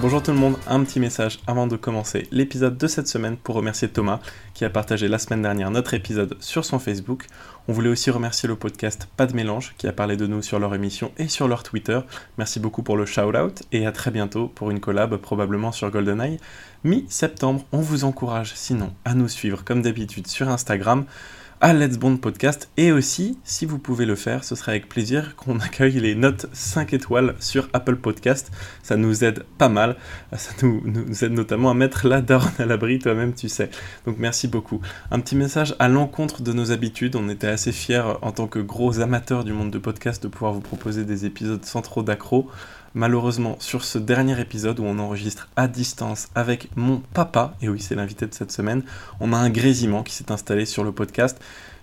Bonjour tout le monde, un petit message avant de commencer l'épisode de cette semaine pour remercier Thomas qui a partagé la semaine dernière notre épisode sur son Facebook. On voulait aussi remercier le podcast Pas de mélange qui a parlé de nous sur leur émission et sur leur Twitter. Merci beaucoup pour le shout-out et à très bientôt pour une collab probablement sur GoldenEye. Mi-septembre, on vous encourage sinon à nous suivre comme d'habitude sur Instagram à Let's Bond Podcast. Et aussi, si vous pouvez le faire, ce serait avec plaisir qu'on accueille les notes 5 étoiles sur Apple Podcast. Ça nous aide pas mal. Ça nous, nous aide notamment à mettre la daronne à l'abri, toi-même, tu sais. Donc merci beaucoup. Un petit message à l'encontre de nos habitudes. On était assez fiers en tant que gros amateurs du monde de podcast de pouvoir vous proposer des épisodes sans trop d'accro. Malheureusement, sur ce dernier épisode où on enregistre à distance avec mon papa, et oui, c'est l'invité de cette semaine, on a un grésillement qui s'est installé sur le podcast.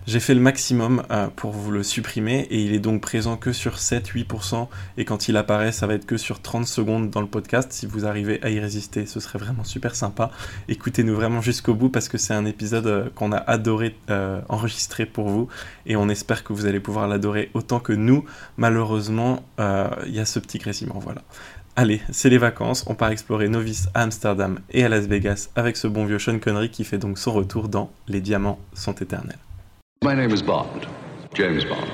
J'ai fait le maximum euh, pour vous le supprimer et il est donc présent que sur 7-8% et quand il apparaît ça va être que sur 30 secondes dans le podcast. Si vous arrivez à y résister ce serait vraiment super sympa. Écoutez-nous vraiment jusqu'au bout parce que c'est un épisode euh, qu'on a adoré euh, enregistrer pour vous et on espère que vous allez pouvoir l'adorer autant que nous. Malheureusement il y a ce petit grésillement voilà. Allez, c'est les vacances, on part explorer Novice à Amsterdam et à Las Vegas avec ce bon vieux Sean Connery qui fait donc son retour dans Les diamants sont éternels. My name is Bond, James Bond.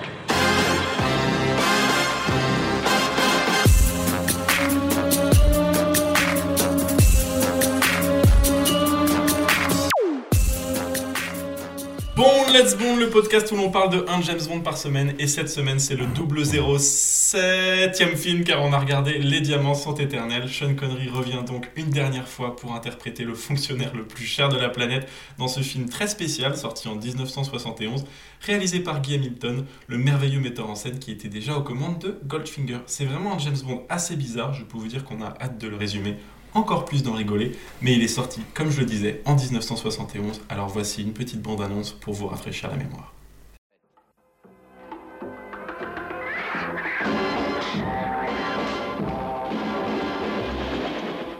Let's Bond, le podcast où l'on parle de un James Bond par semaine. Et cette semaine, c'est le double 07ème film car on a regardé Les Diamants sont éternels. Sean Connery revient donc une dernière fois pour interpréter le fonctionnaire le plus cher de la planète dans ce film très spécial sorti en 1971, réalisé par Guy Hamilton, le merveilleux metteur en scène qui était déjà aux commandes de Goldfinger. C'est vraiment un James Bond assez bizarre, je peux vous dire qu'on a hâte de le résumer encore plus d'en rigoler, mais il est sorti, comme je le disais, en 1971, alors voici une petite bande-annonce pour vous rafraîchir la mémoire.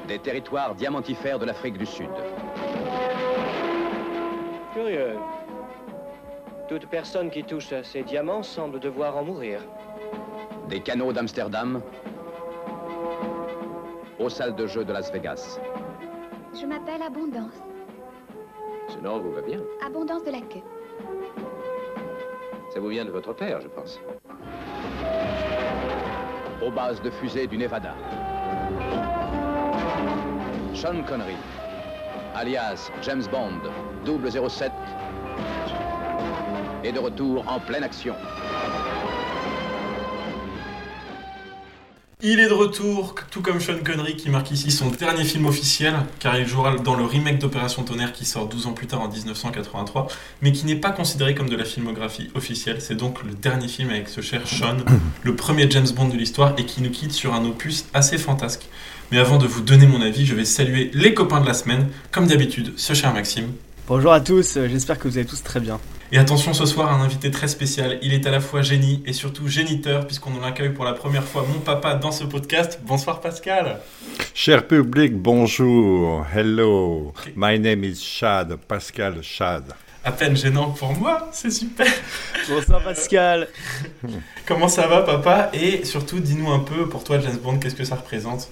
Des territoires diamantifères de l'Afrique du Sud. Curieux. Toute personne qui touche à ces diamants semble devoir en mourir. Des canaux d'Amsterdam aux salles de jeu de Las Vegas. Je m'appelle Abondance. Ce nom vous va bien. Abondance de la queue. Ça vous vient de votre père, je pense. Aux bases de fusée du Nevada. Sean Connery, alias James Bond, 007, est de retour en pleine action. Il est de retour, tout comme Sean Connery qui marque ici son dernier film officiel, car il jouera dans le remake d'Opération Tonnerre qui sort 12 ans plus tard en 1983, mais qui n'est pas considéré comme de la filmographie officielle. C'est donc le dernier film avec ce cher Sean, le premier James Bond de l'histoire, et qui nous quitte sur un opus assez fantasque. Mais avant de vous donner mon avis, je vais saluer les copains de la semaine, comme d'habitude, ce cher Maxime. Bonjour à tous, j'espère que vous allez tous très bien. Et attention ce soir, un invité très spécial. Il est à la fois génie et surtout géniteur, puisqu'on accueille pour la première fois mon papa dans ce podcast. Bonsoir Pascal. Cher public, bonjour. Hello. My name is Chad, Pascal Chad. À peine gênant pour moi, c'est super. Bonsoir Pascal. Comment ça va papa? Et surtout, dis-nous un peu, pour toi James Bond, qu'est-ce que ça représente?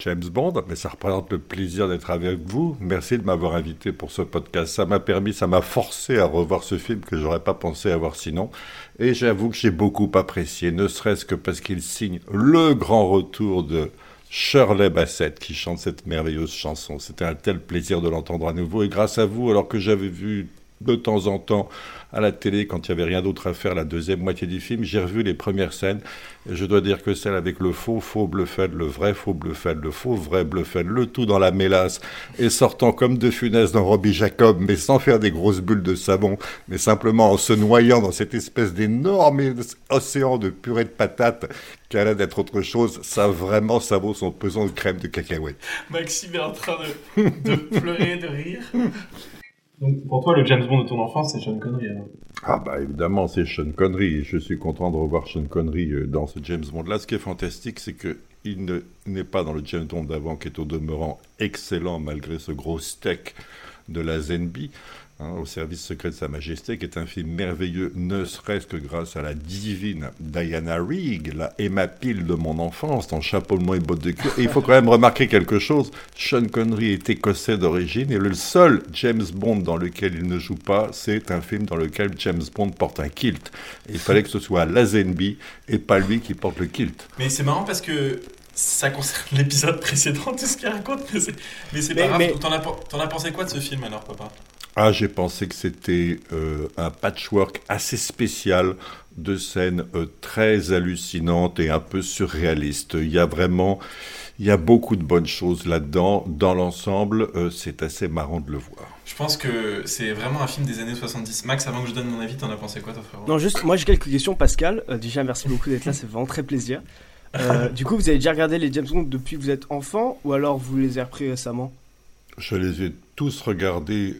James Bond, mais ça représente le plaisir d'être avec vous. Merci de m'avoir invité pour ce podcast. Ça m'a permis, ça m'a forcé à revoir ce film que j'aurais pas pensé avoir sinon. Et j'avoue que j'ai beaucoup apprécié, ne serait-ce que parce qu'il signe le grand retour de Shirley Bassett qui chante cette merveilleuse chanson. C'était un tel plaisir de l'entendre à nouveau. Et grâce à vous, alors que j'avais vu de temps en temps à la télé quand il n'y avait rien d'autre à faire la deuxième moitié du film. J'ai revu les premières scènes je dois dire que celle avec le faux faux Bluffel, le vrai faux Bluffel, le faux vrai Bluffel, le tout dans la mélasse et sortant comme de funeste dans Robbie Jacob, mais sans faire des grosses bulles de savon, mais simplement en se noyant dans cette espèce d'énorme océan de purée de patates qui a l'air d'être autre chose, ça vraiment, ça vaut son pesant de crème de cacahuète. Maxime est en train de, de pleurer, de rire. Donc pour toi, le James Bond de ton enfance, c'est Sean Connery Ah bah évidemment, c'est Sean Connery. Je suis content de revoir Sean Connery euh, dans ce James Bond-là. Ce qui est fantastique, c'est que il n'est pas dans le James Bond d'avant, qui est au demeurant excellent malgré ce gros steak de la Zenby. Hein, au service secret de Sa Majesté, qui est un film merveilleux, ne serait-ce que grâce à la divine Diana Rigg, la Emma Peel de mon enfance, dans Chapeau de et bottes de cuir. Et il faut quand même remarquer quelque chose, Sean Connery est écossais d'origine, et le seul James Bond dans lequel il ne joue pas, c'est un film dans lequel James Bond porte un kilt. Et il fallait que ce soit Lazenby et pas lui qui porte le kilt. Mais c'est marrant parce que ça concerne l'épisode précédent, tout ce qu'il raconte, mais c'est, Mais- pas grave. mais- T'en, as, t'en as pensé quoi de ce film alors, papa? Ah, j'ai pensé que c'était euh, un patchwork assez spécial de scènes euh, très hallucinantes et un peu surréalistes. Il y a vraiment, il y a beaucoup de bonnes choses là-dedans. Dans l'ensemble, euh, c'est assez marrant de le voir. Je pense que c'est vraiment un film des années 70. Max, avant que je donne mon avis, t'en as pensé quoi, toi, frérot? Non, juste, moi j'ai quelques questions, Pascal. Euh, déjà, merci beaucoup d'être là, c'est vraiment très plaisir. Euh, du coup, vous avez déjà regardé les James Bond depuis que vous êtes enfant ou alors vous les avez repris récemment? Je les ai tous regardés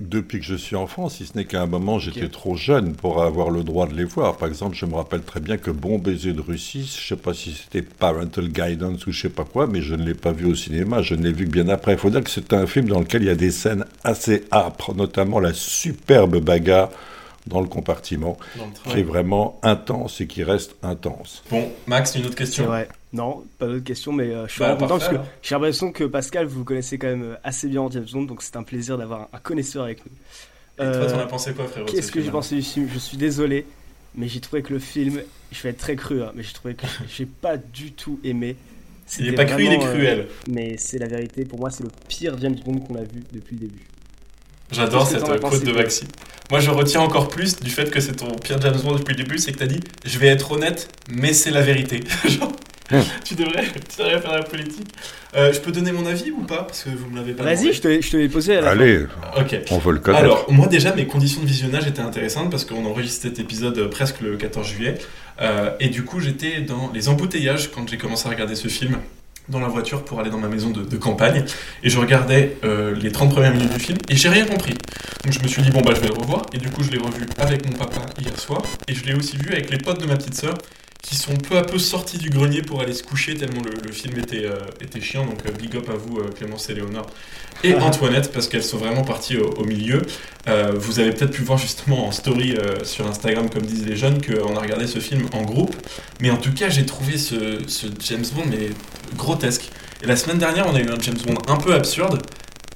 depuis que je suis enfant, si ce n'est qu'à un moment j'étais trop jeune pour avoir le droit de les voir. Par exemple, je me rappelle très bien que Bon baiser de Russie, je sais pas si c'était Parental Guidance ou je sais pas quoi, mais je ne l'ai pas vu au cinéma, je ne l'ai vu que bien après. Il faut dire que c'est un film dans lequel il y a des scènes assez âpres, notamment la superbe bagarre dans le compartiment, Dans le train. qui est vraiment intense et qui reste intense. Bon, Max, une autre question. Non, pas d'autres questions, mais euh, je suis Bah, content parfait, parce que j'ai l'impression que Pascal, vous connaissez quand même euh, assez bien en James Bond, donc c'est un plaisir d'avoir un, connaisseur avec nous. Et toi, Euh, t'en as pensé quoi, frérot Qu'est-ce ce que j'ai pensé du film? Je suis désolé, mais j'ai trouvé que le film, je vais être très cru, hein, mais j'ai trouvé que j'ai pas du tout aimé. Il est pas cru, il est euh, cruel. mais c'est la vérité, pour moi, c'est le pire James Bond qu'on a vu depuis le début. J'adore cette euh, quote de Maxi. Moi, je retiens encore plus du fait que c'est ton pire James Bond depuis le début, c'est que t'as dit Je vais être honnête, mais c'est la vérité. Genre. tu, devrais, tu devrais faire la politique. Euh, je peux donner mon avis ou pas Parce que vous me l'avez pas Vas-y, demandé. je te, l'ai- je te l'ai posé à la Allez, Ok. on veut le connaître. Alors, moi déjà, mes conditions de visionnage étaient intéressantes parce qu'on enregistre cet épisode presque le 14 juillet. Euh, et du coup, j'étais dans les embouteillages quand j'ai commencé à regarder ce film dans la voiture pour aller dans ma maison de, de campagne. Et je regardais euh, les 30 premières minutes du film et j'ai rien compris. Donc je me suis dit, bon, bah je vais le revoir. Et du coup, je l'ai revu avec mon papa hier soir. Et je l'ai aussi vu avec les potes de ma petite sœur qui sont peu à peu sortis du grenier pour aller se coucher tellement le, le film était, euh, était chiant. Donc euh, big up à vous, euh, Clémence et Léonore. Et Antoinette, parce qu'elles sont vraiment parties au, au milieu. Euh, vous avez peut-être pu voir justement en story sur Instagram, comme disent les jeunes, qu'on a regardé ce film en groupe. Mais en tout cas, j'ai trouvé ce, ce James Bond mais grotesque. Et la semaine dernière, on a eu un James Bond un peu absurde.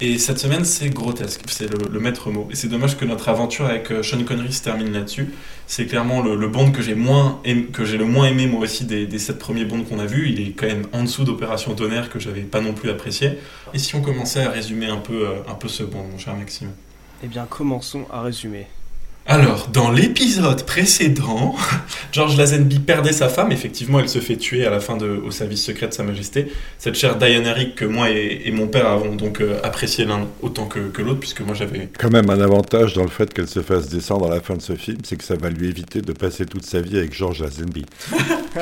Et cette semaine, c'est grotesque. C'est le, maître mot. Et c'est dommage que notre aventure avec euh, Sean Connery se termine là-dessus. C'est clairement le, Bond que j'ai moins que j'ai le moins aimé moi aussi des, des sept premiers Bonds qu'on a vus. Il est quand même en dessous d'Opération Tonnerre que j'avais pas non plus apprécié. Et si on commençait à résumer un peu, euh, un peu ce Bond, mon cher Maxime? Eh bien, commençons à résumer. Alors, dans l'épisode précédent, George Lazenby perdait sa femme. Effectivement, elle se fait tuer à la fin de Au service secret de Sa Majesté. Cette chère Diana Rigg que moi et, et mon père avons donc euh, apprécié l'un autant que, que l'autre, puisque moi j'avais. quand même un avantage dans le fait qu'elle se fasse descendre à la fin de ce film, c'est que ça va lui éviter de passer toute sa vie avec George Lazenby.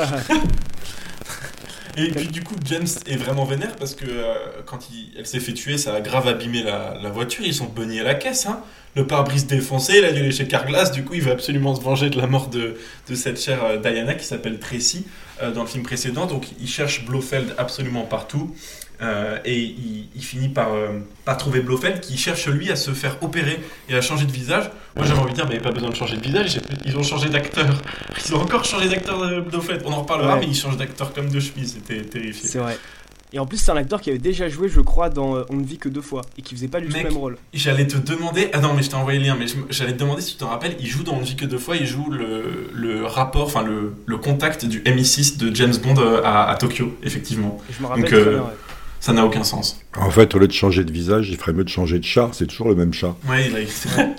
Et puis du coup, James est vraiment vénère parce que euh, quand il- elle s'est fait tuer, ça a grave abîmé la, la voiture. Ils sont bonnies à la caisse. Hein. Le pare-brise défoncé, il a dû lécher Carglass. Du coup, il va absolument se venger de la mort de, de cette chère euh, Diana qui s'appelle Tracy euh, dans le film précédent. Donc, il cherche Blofeld absolument partout. Euh, et il, il finit par, par trouver Blofeld qui cherche lui à se faire opérer et à changer de visage. Moi j'avais envie de dire, mais pas besoin de changer de visage, ils ont changé d'acteur. Ils ont encore changé d'acteur de Blofeld. On en reparlera, Ouais. mais ils changent d'acteur comme de chemise, c'était terrifié. C'est vrai. Et en plus, c'est un acteur qui avait déjà joué, je crois, dans euh, On ne vit que deux fois et qui faisait pas du tout le même rôle. J'allais te demander, ah non mais je t'ai envoyé le lien, mais j'allais te demander si tu t'en rappelles, il joue dans On ne vit que deux fois, il joue le, le rapport, enfin le, le contact du MI6 de James Bond euh, à, à Tokyo, effectivement. Et je me rappelle Donc, euh, bien, ouais. Ça n'a aucun sens. En fait, au lieu de changer de visage, il ferait mieux de changer de chat, c'est toujours le même chat. Ouais, il a-.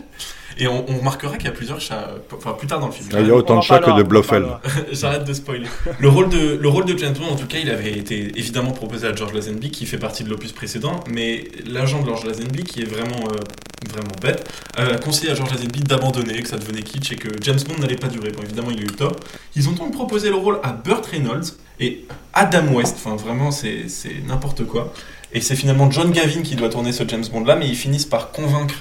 Et on, on remarquera qu'il y a plusieurs chats, euh, enfin plus tard dans le film. Ah, il y a autant de chats que de Blofeld. J'arrête de spoiler. Le rôle de, le rôle de James Bond, en tout cas, il avait été évidemment proposé à George Lazenby, qui fait partie de l'opus précédent, mais l'agent de George Lazenby, qui est vraiment, euh, vraiment bête, a conseillé à George Lazenby d'abandonner, que ça devenait kitsch et que James Bond n'allait pas durer. Bon, évidemment, il a eu tort. Ils ont donc proposé le rôle à Burt Reynolds et Adam West. Enfin, vraiment, c'est c'est n'importe quoi. Et c'est finalement John Gavin qui doit tourner ce James Bond-là, mais ils finissent par convaincre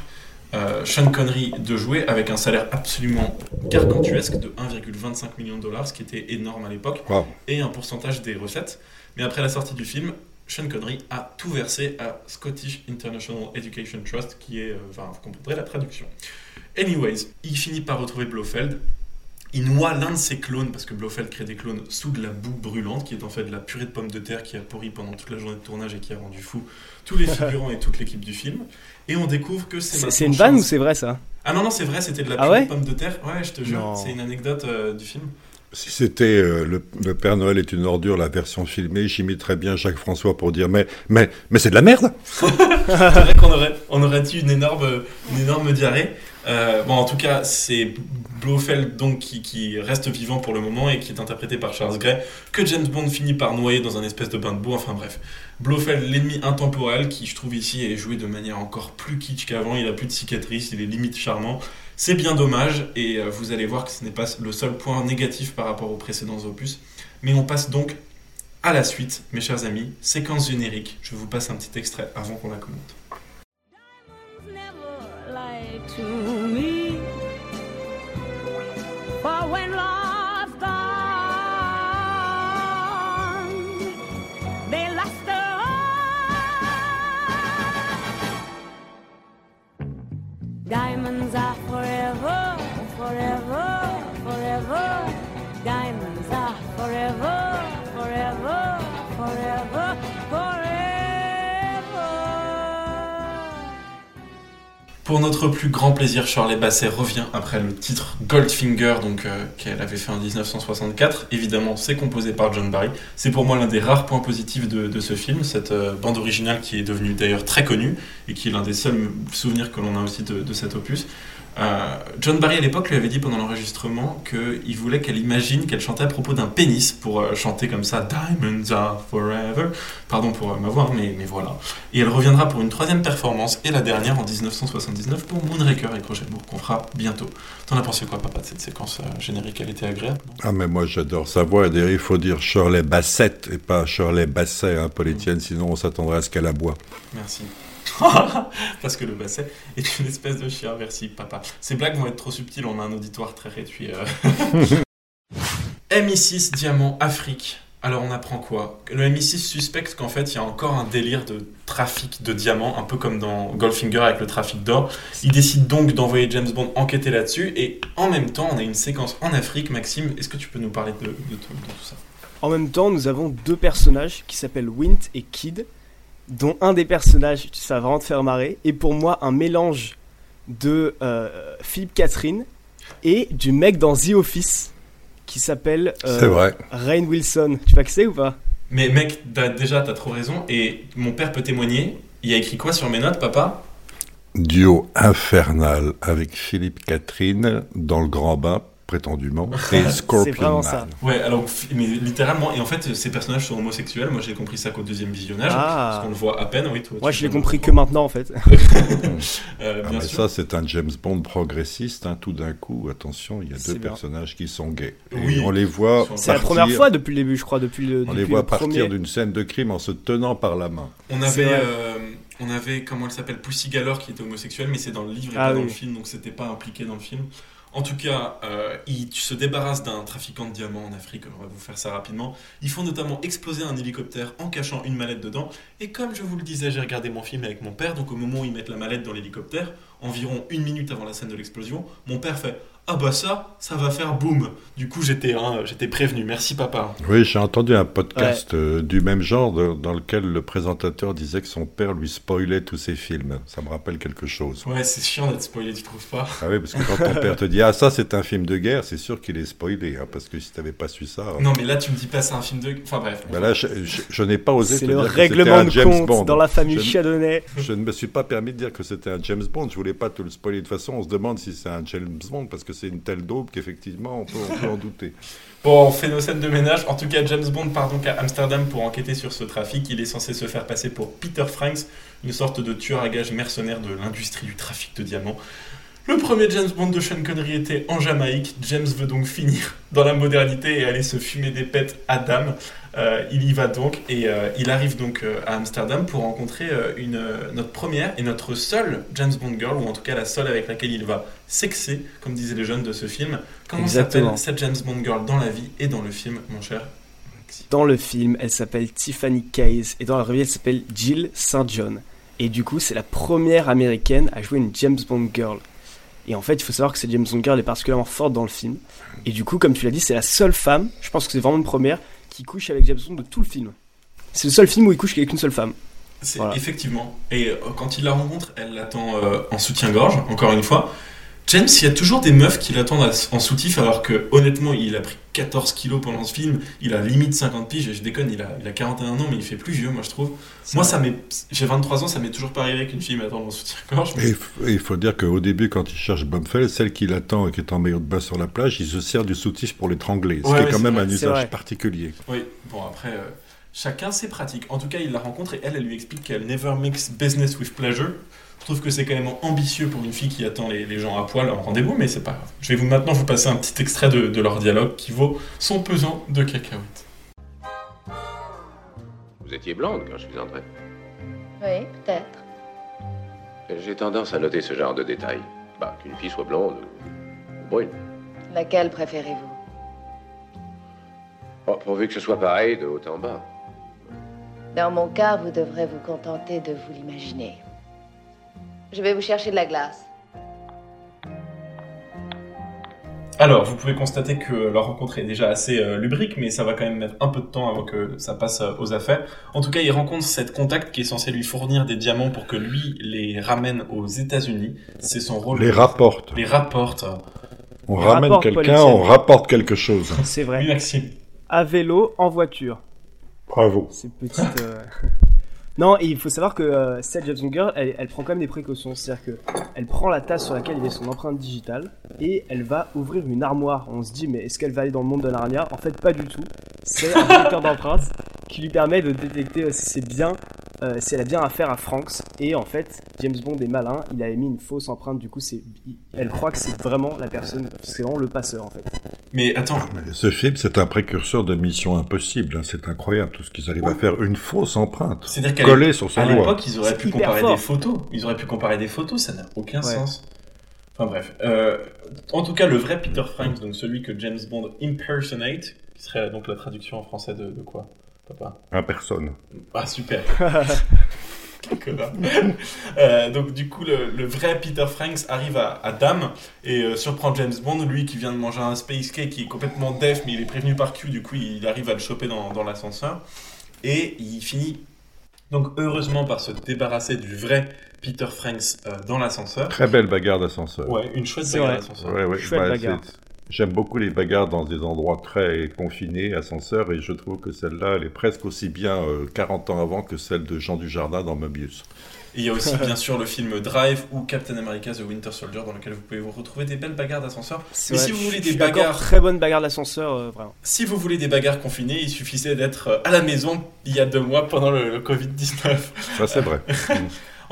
euh, Sean Connery de jouer avec un salaire absolument gargantuesque de 1,25 million de dollars, ce qui était énorme à l'époque, Wow. et un pourcentage des recettes. Mais après la sortie du film, Sean Connery a tout versé à Scottish International Education Trust, qui est, euh, enfin, vous comprendrez la traduction. Anyways, il finit par retrouver Blofeld. Il noie l'un de ses clones, parce que Blofeld crée des clones sous de la boue brûlante, qui est en fait de la purée de pommes de terre qui a pourri pendant toute la journée de tournage et qui a rendu fou tous les figurants et toute l'équipe du film. Et on découvre que c'est C'est une vanne ou c'est vrai ça? Ah non, non, c'est vrai, c'était de la Ah ouais? de terre. Ouais, je te jure, c'est une anecdote euh, du film. Si c'était euh, le, le Père Noël est une ordure, la version filmée, j'imiterais bien Jacques François pour dire mais mais mais c'est de la merde. C'est vrai qu'on aurait, on aurait eu une énorme, une énorme diarrhée. Euh, bon, en tout cas, c'est Blofeld donc qui, reste vivant pour le moment et qui est interprété par Charles Gray, que James Bond finit par noyer dans un espèce de bain de boue. Enfin bref, Blofeld, l'ennemi intemporel, qui je trouve ici est joué de manière encore plus kitsch qu'avant. Il a plus de cicatrices, il est limite charmant. C'est bien dommage et euh, vous allez voir que ce n'est pas le seul point négatif par rapport aux précédents opus. Mais on passe donc à la suite, mes chers amis, séquence générique. Je vous passe un petit extrait avant qu'on la commente. To me. For when love's gone, they last on. Diamonds are forever, forever, forever. Diamonds are forever, forever, forever, forever. Pour notre plus grand plaisir, Shirley Basset revient après le titre Goldfinger, donc euh, qu'elle avait fait en 1964. Évidemment, c'est composé par John Barry. C'est pour moi l'un des rares points positifs de, ce film, cette euh, bande originale qui est devenue d'ailleurs très connue et qui est l'un des seuls souvenirs que l'on a aussi de cet opus. Euh, John Barry à l'époque lui avait dit pendant l'enregistrement qu'il voulait qu'elle imagine qu'elle chantait à propos d'un pénis pour euh, chanter comme ça Diamonds are forever. Pardon pour euh, ma voix, hein, mais, mais voilà. Et elle reviendra pour une troisième performance et la dernière en 1979 pour Moonraker et Cronenbourg qu'on fera bientôt. T'en as pensé quoi, papa, de cette séquence générique? Elle était agréable Ah mais moi j'adore sa voix. Et d'ailleurs il faut dire Shirley Bassett et pas Shirley Basset, hein, Paul-Étienne, sinon on s'attendrait à ce qu'elle aboie. Merci. Parce que le basset est une espèce de chien. Merci, papa. Ces blagues vont être trop subtiles, on a un auditoire très réduit. euh. MI6 Diamant Afrique. Alors on apprend quoi? Le MI6 suspecte qu'en fait il y a encore un délire de trafic de diamants, un peu comme dans Goldfinger avec le trafic d'or. Il décide donc d'envoyer James Bond enquêter là-dessus et en même temps on a une séquence en Afrique. Maxime, est-ce que tu peux nous parler de, tout ça? En même temps, nous avons deux personnages qui s'appellent Wint et Kid, dont un des personnages, ça va vraiment te faire marrer, est pour moi un mélange de euh, Philippe Catherine et du mec dans The Office qui s'appelle euh. Rain Wilson. Tu vois qui c'est ou pas? Mais mec, déjà t'as trop raison et mon père peut témoigner. Il y a écrit quoi sur mes notes, papa? Duo infernal avec Philippe Catherine dans le grand bain, prétendument, et Scorpion vraiment Man. ça. Ouais, alors, mais littéralement, et en fait, ces personnages sont homosexuels. Moi, j'ai compris ça qu'au deuxième visionnage. Ah. Parce qu'on le voit à peine, oui. Toi, Moi, je l'ai compris que maintenant en fait. Euh, Ah, bien mais sûr. ça, c'est un James Bond progressiste. hein, tout d'un coup, attention, il y a C'est deux bien. personnages qui sont gays. Et Oui. on les voit. C'est C'est la première fois depuis le début, je crois, depuis le, On depuis les le voit partir premier. d'une scène de crime en se tenant par la main. On C'est avait, euh, on avait, comment elle s'appelle, Pussy Galore qui était homosexuelle, mais c'est dans le livre et Ah pas dans le film, donc c'était pas impliqué dans le film. En tout cas, euh, il se débarrasse d'un trafiquant de diamants en Afrique, on va vous faire ça rapidement. Ils font notamment exploser un hélicoptère en cachant une mallette dedans. Et comme je vous le disais, j'ai regardé mon film avec mon père, donc au moment où ils mettent la mallette dans l'hélicoptère, environ une minute avant la scène de l'explosion, mon père fait Ah bah ça, ça va faire boum Du coup, j'étais hein, j'étais prévenu, merci papa. Oui, j'ai entendu un podcast euh, du même genre de- dans lequel le présentateur disait que son père lui spoilait tous ses films. Ça me rappelle quelque chose. Ouais, c'est chiant d'être spoilé, tu trouves pas? Ah oui, parce que quand ton père te dit Ah, ça, c'est un film de guerre, c'est sûr qu'il est spoilé. hein, parce que si t'avais pas su ça. Non, mais là, tu me dis pas c'est un film de. Enfin bref. ben là, je, je- je n'ai pas osé te C'est dire le que c'était règlement un de James compte Bond. dans la famille Chardonnay. Je ne me suis pas permis de dire que c'était un James Bond. Je voulais pas te le spoiler. De toute façon, on se demande si c'est un James Bond parce que c'est une telle daube qu'effectivement, on peut, en douter. Bon, on fait nos scènes de ménage. En tout cas, James Bond part donc à Amsterdam pour enquêter sur ce trafic. Il est censé se faire passer pour Peter Franks, une sorte de tueur à gages mercenaire de l'industrie du trafic de diamants. Le premier James Bond de Sean Connery était en Jamaïque. James veut donc finir dans la modernité et aller se fumer des pets à Dame. Euh, il y va donc et euh, il arrive donc euh, à Amsterdam pour rencontrer une, notre première et notre seule James Bond girl, ou en tout cas la seule avec laquelle il va sexer, comme disaient les jeunes de ce film. Comment s'appelle cette James Bond girl dans la vie et dans le film, mon cher Dans le film, elle s'appelle Tiffany Case et dans la revue, elle s'appelle Jill St. John. Et du coup, c'est la première américaine à jouer une James Bond girl. Et en fait, il faut savoir que cette James Bond girl est particulièrement forte dans le film. Et du coup, comme tu l'as dit, c'est la seule femme, je pense que c'est vraiment une première, qui couche avec James Bond de tout le film. C'est le seul film où il couche avec une seule femme. C'est Voilà. effectivement. Et euh, quand il la rencontre, elle l'attend euh, en soutien-gorge, encore une fois. James, il y a toujours des meufs qui l'attendent en soutif, alors que honnêtement, il a pris 14 kilos pendant ce film. Il a limite 50 piges, et je déconne, il a, il a 41 ans, mais il fait plus vieux, moi je trouve. Moi, ça m'est, j'ai 23 ans, ça m'est toujours pas arrivé qu'une fille m'attende en soutien-gorge. mais- Et il faut dire qu'au début, quand il cherche Bumfell, celle qui l'attend et qui est en maillot de bain sur la plage, il se sert du soutif pour l'étrangler, ce Ouais, qui est quand même vrai, un usage particulier. Oui, bon après, euh, chacun ses pratiques. En tout cas, il la rencontre et elle, elle lui explique qu'elle never mix business with pleasure. Je trouve que c'est quand même ambitieux pour une fille qui attend les, les gens à poil en rendez-vous, mais c'est pas grave. Je vais vous maintenant vous passer un petit extrait de, de leur dialogue qui vaut son pesant de cacahuètes. Vous étiez blonde quand je suis entré. Oui, peut-être. J'ai tendance à noter ce genre de détails. Bah, qu'une fille soit blonde ou, ou brune. Laquelle préférez-vous? Oh, pourvu que ce soit pareil de haut en bas. Dans mon cas, vous devrez vous contenter de vous l'imaginer. Je vais vous chercher de la glace. Alors, vous pouvez constater que leur rencontre est déjà assez euh, lubrique, mais ça va quand même mettre un peu de temps avant que ça passe euh, aux affaires. En tout cas, il rencontre cette contact qui est censé lui fournir des diamants pour que lui les ramène aux États-Unis. C'est son rôle. Les rapporte. Les rapporte. On Les ramène quelqu'un, on rapporte quelque chose. C'est Oui, vrai. Maxime. À vélo, en voiture. Bravo. Ces petites. euh, Non, il faut savoir que euh, girl, elle, prend quand même des précautions. C'est-à-dire que elle prend la tasse sur laquelle il y a son empreinte digitale et elle va ouvrir une armoire. On se dit, mais est-ce qu'elle va aller dans le monde de Narnia En fait, pas du tout. C'est un détecteur d'empreintes qui lui permet de détecter euh, si c'est bien, euh, si elle a bien affaire à Franks. Et en fait, James Bond est malin. Il a émis une fausse empreinte. Du coup, c'est, elle croit que c'est vraiment la personne. C'est vraiment le passeur en fait. Mais attends, Mais ce film, c'est un précurseur de Mission Impossible. hein. C'est incroyable tout ce qu'ils arrivent à faire. Une fausse empreinte. c'est-à-dire qu'à Collée sur son À doigt. l'époque, ils auraient C'est pu comparer fort. des photos. Ils auraient pu comparer des photos, ça n'a aucun Ouais. sens. Enfin bref. Euh, en tout cas, le vrai Peter Franks, donc celui que James Bond impersonate, qui serait donc la traduction en français de, de quoi, papa Un personne. Ah super. Quel connard. Euh, donc du coup, le, le vrai Peter Franks arrive à, à Dame et euh, surprend James Bond, lui qui vient de manger un space cake, qui est complètement def, mais il est prévenu par Q, du coup il arrive à le choper dans, dans l'ascenseur. Et il finit donc heureusement par se débarrasser du vrai Peter Franks euh, dans l'ascenseur. Très belle bagarre d'ascenseur. Ouais, une chouette bagarre d'ascenseur. Ouais, ouais, Chouette bah, bagarre. J'aime beaucoup les bagarres dans des endroits très confinés, ascenseurs, et je trouve que celle-là, elle est presque aussi bien euh, 40 ans avant que celle de Jean Dujardin dans Mobius. Et il y a aussi bien sûr le film Drive ou Captain America The Winter Soldier dans lequel vous pouvez vous retrouver des belles bagarres d'ascenseur. C'est Mais vrai, si vous voulez des bagarres- très bonne bagarre d'ascenseur, euh, vraiment. Si vous voulez des bagarres confinées, il suffisait d'être euh, à la maison il y a deux mois pendant le, le Covid-19. Ça, c'est vrai.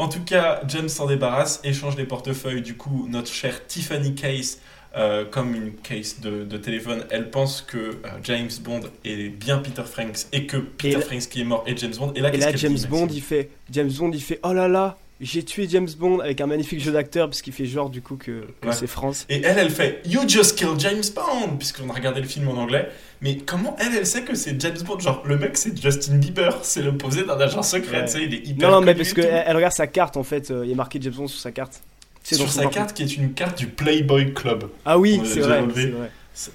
En tout cas, James s'en débarrasse, échange les portefeuilles. Du coup, notre chère Tiffany Case, euh, comme une case de, de téléphone, elle pense que euh, James Bond est bien Peter Franks et que Peter Franks qui est mort est James Bond. Et là, Et qu'est-ce là, qu'elle James dit, Bond, il fait, James Bond, il fait, oh là là, j'ai tué James Bond avec un magnifique jeu d'acteur parce qu'il fait genre du coup que, que Ouais. c'est France. Et elle, elle fait You just killed James Bond, puisqu'on a regardé le film en anglais. Mais comment elle, elle sait que c'est James Bond? Genre, le mec, c'est Justin Bieber, c'est l'opposé d'un agent secret, Ouais. tu sais, il est hyper Non, non, mais parce et que tout. elle, elle regarde sa carte en fait, euh, il a marqué James Bond sur sa carte. Sur sa carte qui est une carte du Playboy Club. Ah oui, c'est vrai.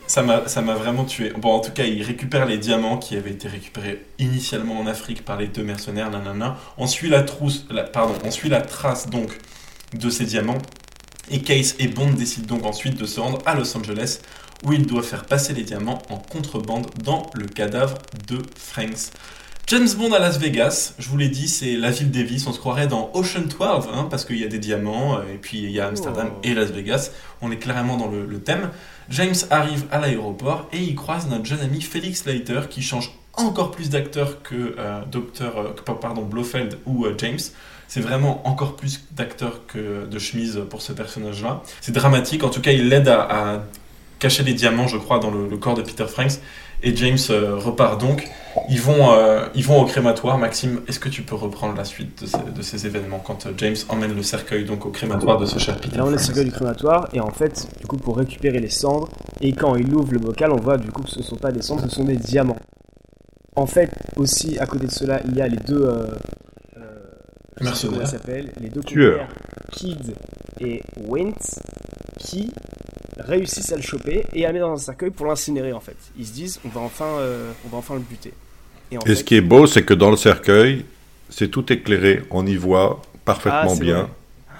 Ça m'a, vraiment tué. Bon, en tout cas, il récupère les diamants qui avaient été récupérés initialement en Afrique par les deux mercenaires, nanana. On suit la trousse, la- pardon, on suit la trace donc de ces diamants. Et Case et Bond décident donc ensuite de se rendre à Los Angeles où ils doivent faire passer les diamants en contrebande dans le cadavre de Franks. James Bond à Las Vegas, je vous l'ai dit, c'est la ville des vices. On se croirait dans Ocean 12, hein, parce qu'il y a des diamants, euh, et puis il y a Amsterdam Oh. et Las Vegas. On est clairement dans le, le thème. James arrive à l'aéroport et il croise notre jeune ami Felix Leiter qui change encore plus d'acteur que euh, Dr. euh, pardon, Blofeld ou euh, James. C'est vraiment encore plus d'acteurs que de chemise pour ce personnage-là. C'est dramatique. En tout cas, il l'aide à, à cacher les diamants, je crois, dans le, le corps de Peter Franks. Et James euh, repart donc. Ils vont, euh, ils vont au crématoire. Maxime, est-ce que tu peux reprendre la suite de ces, événements quand euh, James emmène le cercueil donc au crématoire de ce Peter Là, on le du crématoire et en fait, du coup, pour récupérer les cendres, et quand il ouvre le bocal, on voit du coup que ce sont pas des cendres, ce sont des diamants. En fait, aussi, à côté de cela, il y a les deux euh, je sais pas Mercenaires. s'appellent, les deux Tueurs. Kid et Wint, qui réussissent à le choper et à le mettre dans un cercueil pour l'incinérer en fait. Ils se disent, on va enfin, euh, on va enfin le buter. Et en Et fait, ce qui est beau, c'est que dans le cercueil, c'est tout éclairé, on y voit parfaitement Ah, bien. vrai.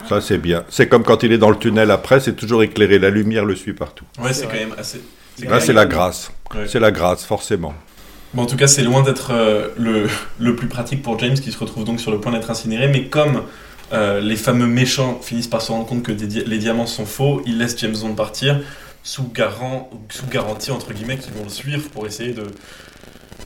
Ça, c'est bien. C'est comme quand il est dans le tunnel après, c'est toujours éclairé, la lumière le suit partout. Ouais, C'est quand même assez. Là, c'est la grâce. Ouais. C'est la grâce, forcément. Bon, en tout cas, c'est loin d'être euh, le, le plus pratique pour James qui se retrouve donc sur le point d'être incinéré. Mais comme euh, les fameux méchants finissent par se rendre compte que les diamants sont faux, ils laissent James Bond partir sous, garant, sous garantie, entre guillemets, qu'ils vont le suivre pour essayer de,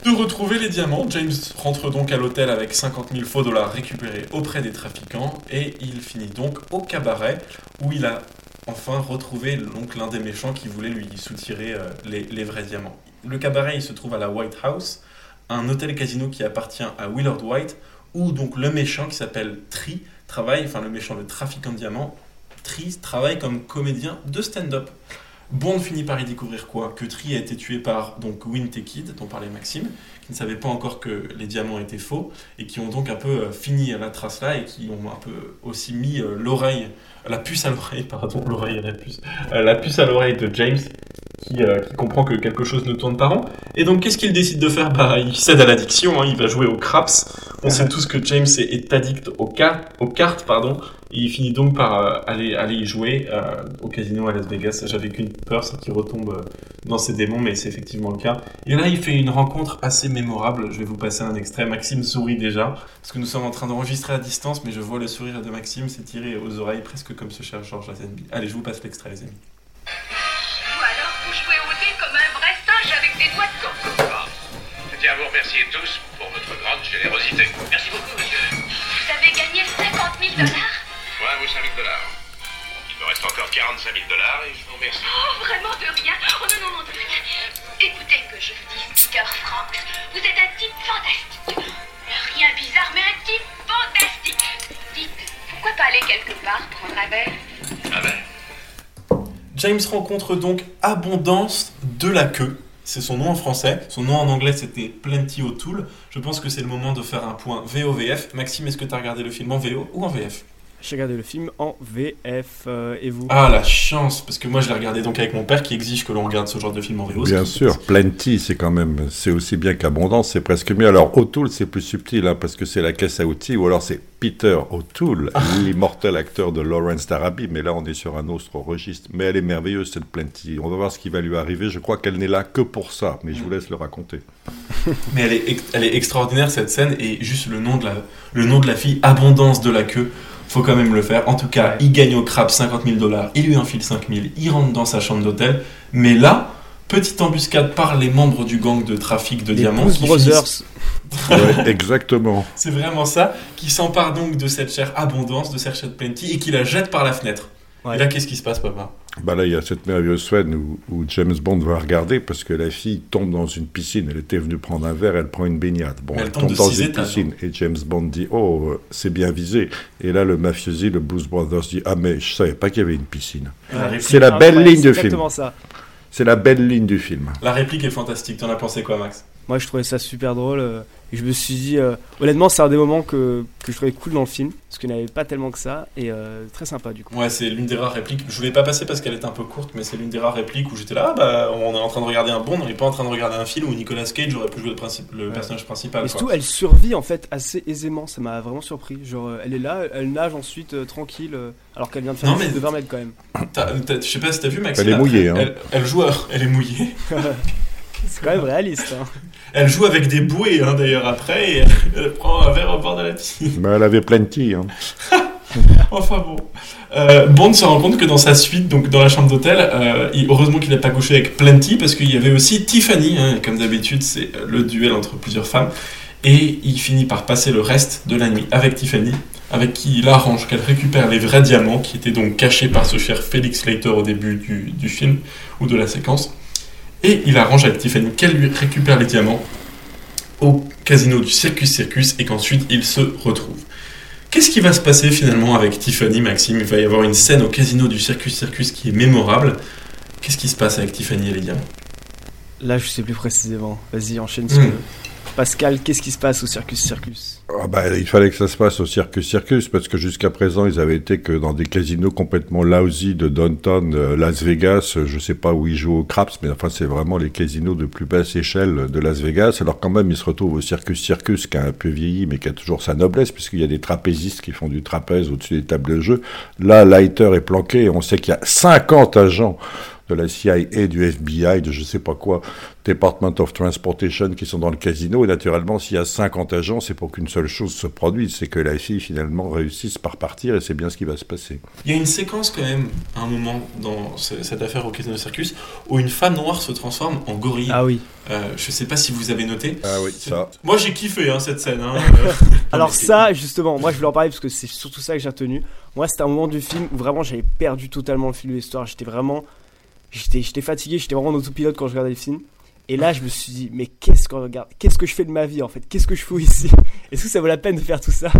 de retrouver les diamants. James rentre donc à l'hôtel avec 50 000 faux dollars récupérés auprès des trafiquants et il finit donc au cabaret où il a enfin retrouvé donc l'un des méchants qui voulait lui soutirer euh, les, les vrais diamants. Le cabaret, il se trouve à la White House, un hôtel casino qui appartient à Willard White, où donc le méchant qui s'appelle Tree travaille, enfin le méchant, le trafiquant de diamants, Tree travaille comme comédien de stand-up. Bond finit par y découvrir quoi? Que Tree a été tué par donc Wint et Kid, dont parlait Maxime, qui ne savaient pas encore que les diamants étaient faux, et qui ont donc un peu euh, fini à la trace là, et qui ont un peu aussi mis euh, l'oreille, la puce à l'oreille, pardon, l'oreille et la puce, euh, la puce à l'oreille de James, qui, qui comprend que quelque chose ne tourne pas rond. Et donc, qu'est-ce qu'il décide de faire? Bah, il cède à l'addiction, hein, il va jouer au craps. On sait tous que James est, est addict aux, car- aux cartes, pardon, et il finit donc par euh, aller, aller y jouer euh, au casino à Las Vegas. J'avais qu'une peur, c'est qu'il retombe euh, dans ses démons, mais c'est effectivement le cas. Et là, il fait une rencontre assez mémorable. Je vais vous passer un extrait. Maxime sourit déjà, parce que nous sommes en train d'enregistrer à distance, mais je vois le sourire de Maxime s'étirer aux oreilles, presque comme ce cher Georges Lazenby. Allez, je vous passe l'extrait, les amis. Ou alors vous jouez au dé comme un vrai singe avec des doigts de coco. Je tiens à vous remercier tous générosité. Merci beaucoup, monsieur. Vous avez gagné 50 000 dollars Voilà vos 5 000 dollars. Il me reste encore 45 000 dollars et je vous remercie. Oh, vraiment de rien Oh non, non, non, de rien. Écoutez que je vous dise, Peter Franks, vous êtes un type fantastique. Rien bizarre, mais un type fantastique. Dites, pourquoi pas aller quelque part prendre un verre Ah ben James rencontre donc Abondance de la queue. C'est son nom en français. Son nom en anglais, c'était Plenty O'Toole. Je pense que c'est le moment de faire un point VO-VF. Maxime, est-ce que tu as regardé le film en VO ou en VF J'ai regardé le film en VF euh, et vous Ah, la chance Parce que moi, je l'ai regardé donc avec mon père qui exige que l'on regarde ce genre de film en VO. Bien sûr, Plenty, c'est quand même, c'est aussi bien qu'Abondance, c'est presque mieux. Alors, O'Toole, c'est plus subtil, hein, parce que c'est la caisse à outils, ou alors c'est Peter O'Toole, l'immortel acteur de Lawrence d'Arabie, mais là, on est sur un autre registre. Mais elle est merveilleuse, cette Plenty. On va voir ce qui va lui arriver. Je crois qu'elle n'est là que pour ça, mais je vous laisse le raconter. Mais elle est, ex- elle est extraordinaire cette scène et juste le nom de la, le nom de la fille, Abondance de la queue, faut quand même le faire. En tout cas, il gagne au crabe 50 000 dollars, il lui enfile 5 000, il rentre dans sa chambre d'hôtel. Mais là, petite embuscade par les membres du gang de trafic de Les diamants. Qui Brothers. finissent- Ouais, exactement. C'est vraiment ça, qui s'empare donc de cette chère Abondance, de cette chère Plenty et qui la jette par la fenêtre. Ouais. Et là, qu'est-ce qui se passe, papa? Bah là, il y a cette merveilleuse scène où, où James Bond va regarder parce que la fille tombe dans une piscine. Elle était venue prendre un verre, elle prend une baignade. Bon, elle elle, tombe dans une piscine et James Bond dit Oh, euh, c'est bien visé. Et là, le mafiosi, le Blues Brothers dit Ah, mais je savais pas qu'il y avait une piscine. C'est la belle ligne du film. exactement ça. C'est la belle ligne du film. la réplique est fantastique. T'en as pensé quoi, Max? Moi, je trouvais ça super drôle. euh, et je me suis dit, euh, honnêtement, c'est un des moments que, que je trouvais cool dans le film. Parce qu'il n'y en avait pas tellement que ça. Et euh, très sympa, du coup. Ouais, c'est l'une des rares répliques. Je voulais pas passer parce qu'elle est un peu courte, mais c'est l'une des rares répliques où j'étais là, ah, bah, on est en train de regarder un Bond, on n'est pas en train de regarder un film où Nicolas Cage aurait pu jouer le, principe, le Ouais. personnage principal. Et quoi. surtout, elle survit en fait assez aisément. Ça m'a vraiment surpris. Genre, euh, elle est là, elle nage ensuite euh, tranquille. euh, alors qu'elle vient de faire Non, une mais- de 20 mètres quand même. Je sais pas si t'as vu, Max. Elle est mouillée, hein. Elle, elle joue, à- elle est mouillée. C'est quand même réaliste. hein. Elle joue avec des bouées, hein, d'ailleurs, après, et elle, prend un verre au bord de la piscine. Mais elle avait plenty. Hein. Enfin bon. Euh, Bond se rend compte que dans sa suite, donc dans la chambre d'hôtel, euh, heureusement qu'il n'a pas couché avec Plenty parce qu'il y avait aussi Tiffany. hein, et comme d'habitude, c'est euh, le duel entre plusieurs femmes. Et il finit par passer le reste de la nuit avec Tiffany, avec qui il arrange qu'elle récupère les vrais diamants qui étaient donc cachés par ce cher Felix Leiter au début du, du film ou de la séquence. Et il arrange avec Tiffany qu'elle lui récupère les diamants au casino du Circus Circus et qu'ensuite ils se retrouvent. Qu'est-ce qui va se passer finalement avec Tiffany, Maxime? Il va y avoir une scène au casino du Circus Circus qui est mémorable. Qu'est-ce qui se passe avec Tiffany et les diamants? Là, je sais plus précisément. Vas-y, enchaîne. Hmm. Pascal, qu'est-ce qui se passe au Circus Circus? Ah bah, il fallait que ça se passe au Circus Circus parce que jusqu'à présent ils avaient été que dans des casinos complètement lousy de downtown euh, Las Vegas. Euh, Je sais pas où ils jouent au craps, mais enfin c'est vraiment les casinos de plus basse échelle de Las Vegas. Alors quand même ils se retrouvent au Circus Circus qui a un peu vieilli mais qui a toujours sa noblesse puisqu'il y a des trapézistes qui font du trapèze au-dessus des tables de jeu. Là, Lighter est planqué et on sait qu'il y a 50 agents de la CIA et du FBI, de je sais pas quoi, Department of Transportation qui sont dans le casino. Et naturellement, s'il y a 50 agents, c'est pour qu'une seule chose se produise, c'est que la fille finalement réussisse par partir et c'est bien ce qui va se passer. Il y a une séquence quand même, à un moment dans ce- cette affaire au Casino Circus, où une femme noire se transforme en gorille. Ah oui. Euh, je sais pas si vous avez noté. Ah oui, ça. Moi j'ai kiffé hein, cette scène. hein. Euh, Alors ça, justement, moi je voulais en parler parce que c'est surtout ça que j'ai retenu. Moi, c'était un moment du film où vraiment j'avais perdu totalement le fil de l'histoire. J'étais vraiment, j'étais, j'étais fatigué, j'étais vraiment en autopilote quand je regardais le film. Et là, je me suis dit, mais qu'est-ce que regarde, qu'est-ce que je fais de ma vie en fait? Qu'est-ce que je fous ici? Est-ce que ça vaut la peine de faire tout ça?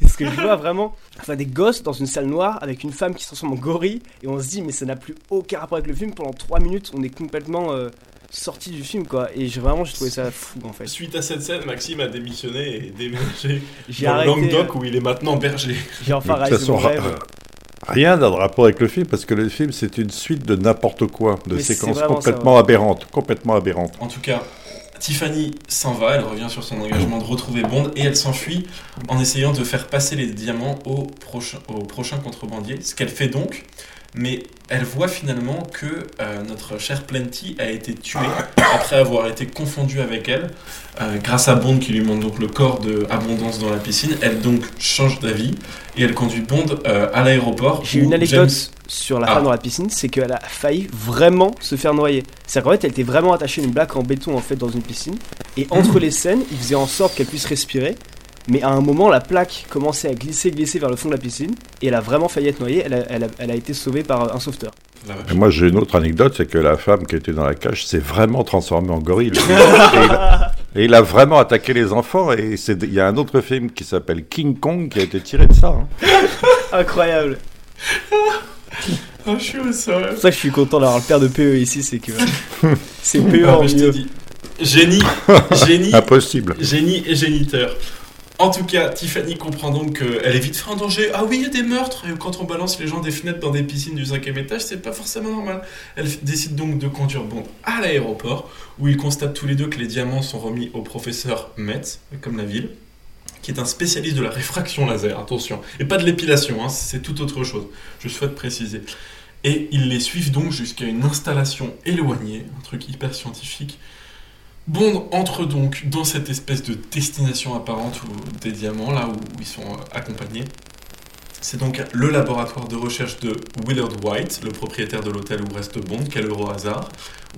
Est-ce que je vois vraiment, enfin, des gosses dans une salle noire avec une femme qui se transforme en gorille et on se dit, mais ça n'a plus aucun rapport avec le film. Pendant 3 minutes, on est complètement euh, sorti du film quoi. Et j'ai vraiment, j'ai trouvé ça fou en fait. Suite à cette scène, Maxime a démissionné et déménagé J'ai dans arrêté. Languedoc où il est maintenant berger. J'ai enfin De toute réalisé façon, mon rêve. Rien n'a de rapport avec le film parce que le film c'est une suite de n'importe quoi, de Mais séquences ça, aberrantes, complètement aberrantes. En tout cas, Tiffany s'en va, elle revient sur son engagement de retrouver Bond et elle s'enfuit en essayant de faire passer les diamants au prochain, au prochain contrebandier, ce qu'elle fait donc. Mais elle voit finalement que euh, notre cher Plenty a été tué après avoir été confondu avec elle, euh, grâce à Bond qui lui montre donc le corps de Abondance dans la piscine. Elle donc change d'avis et elle conduit Bond euh, à l'aéroport. J'ai une anecdote James- sur la Ah. femme dans la piscine, c'est qu'elle a failli vraiment se faire noyer. C'est qu'en fait, elle était vraiment attachée à une plaque en béton en fait dans une piscine. Et entre les scènes, il faisait en sorte qu'elle puisse respirer. Mais à un moment, la plaque commençait à glisser, glisser vers le fond de la piscine. Et elle a vraiment failli être noyée. Elle a, elle a- elle a été sauvée par un sauveteur. Et moi j'ai une autre anecdote, c'est que la femme qui était dans la cage s'est vraiment transformée en gorille. et, il a, et il a vraiment attaqué les enfants. Et il y a un autre film qui s'appelle King Kong qui a été tiré de ça. hein. Incroyable. Oh, je suis au sol. C'est pour ça que je suis content d'avoir le père de PE ici. C'est que c'est PE Ah, en mieux. Génie, génie, Impossible. génie et géniteur. En tout cas, Tiffany comprend donc qu'elle est vite fait en danger. Ah oui, il y a des meurtres. Et quand on balance les gens des fenêtres dans des piscines du cinquième étage, c'est pas forcément normal. Elle décide donc de conduire Bond à l'aéroport, où ils constatent tous les deux que les diamants sont remis au professeur Metz, comme la ville, qui est un spécialiste de la réfraction laser, attention. Et pas de l'épilation, hein, c'est tout autre chose. Je souhaite préciser. Et ils les suivent donc jusqu'à une installation éloignée, un truc hyper scientifique. Bond entre donc dans cette espèce de destination apparente des diamants, là où ils sont euh, accompagnés. C'est donc le laboratoire de recherche de Willard White, le propriétaire de l'hôtel où reste Bond, quel heureux hasard,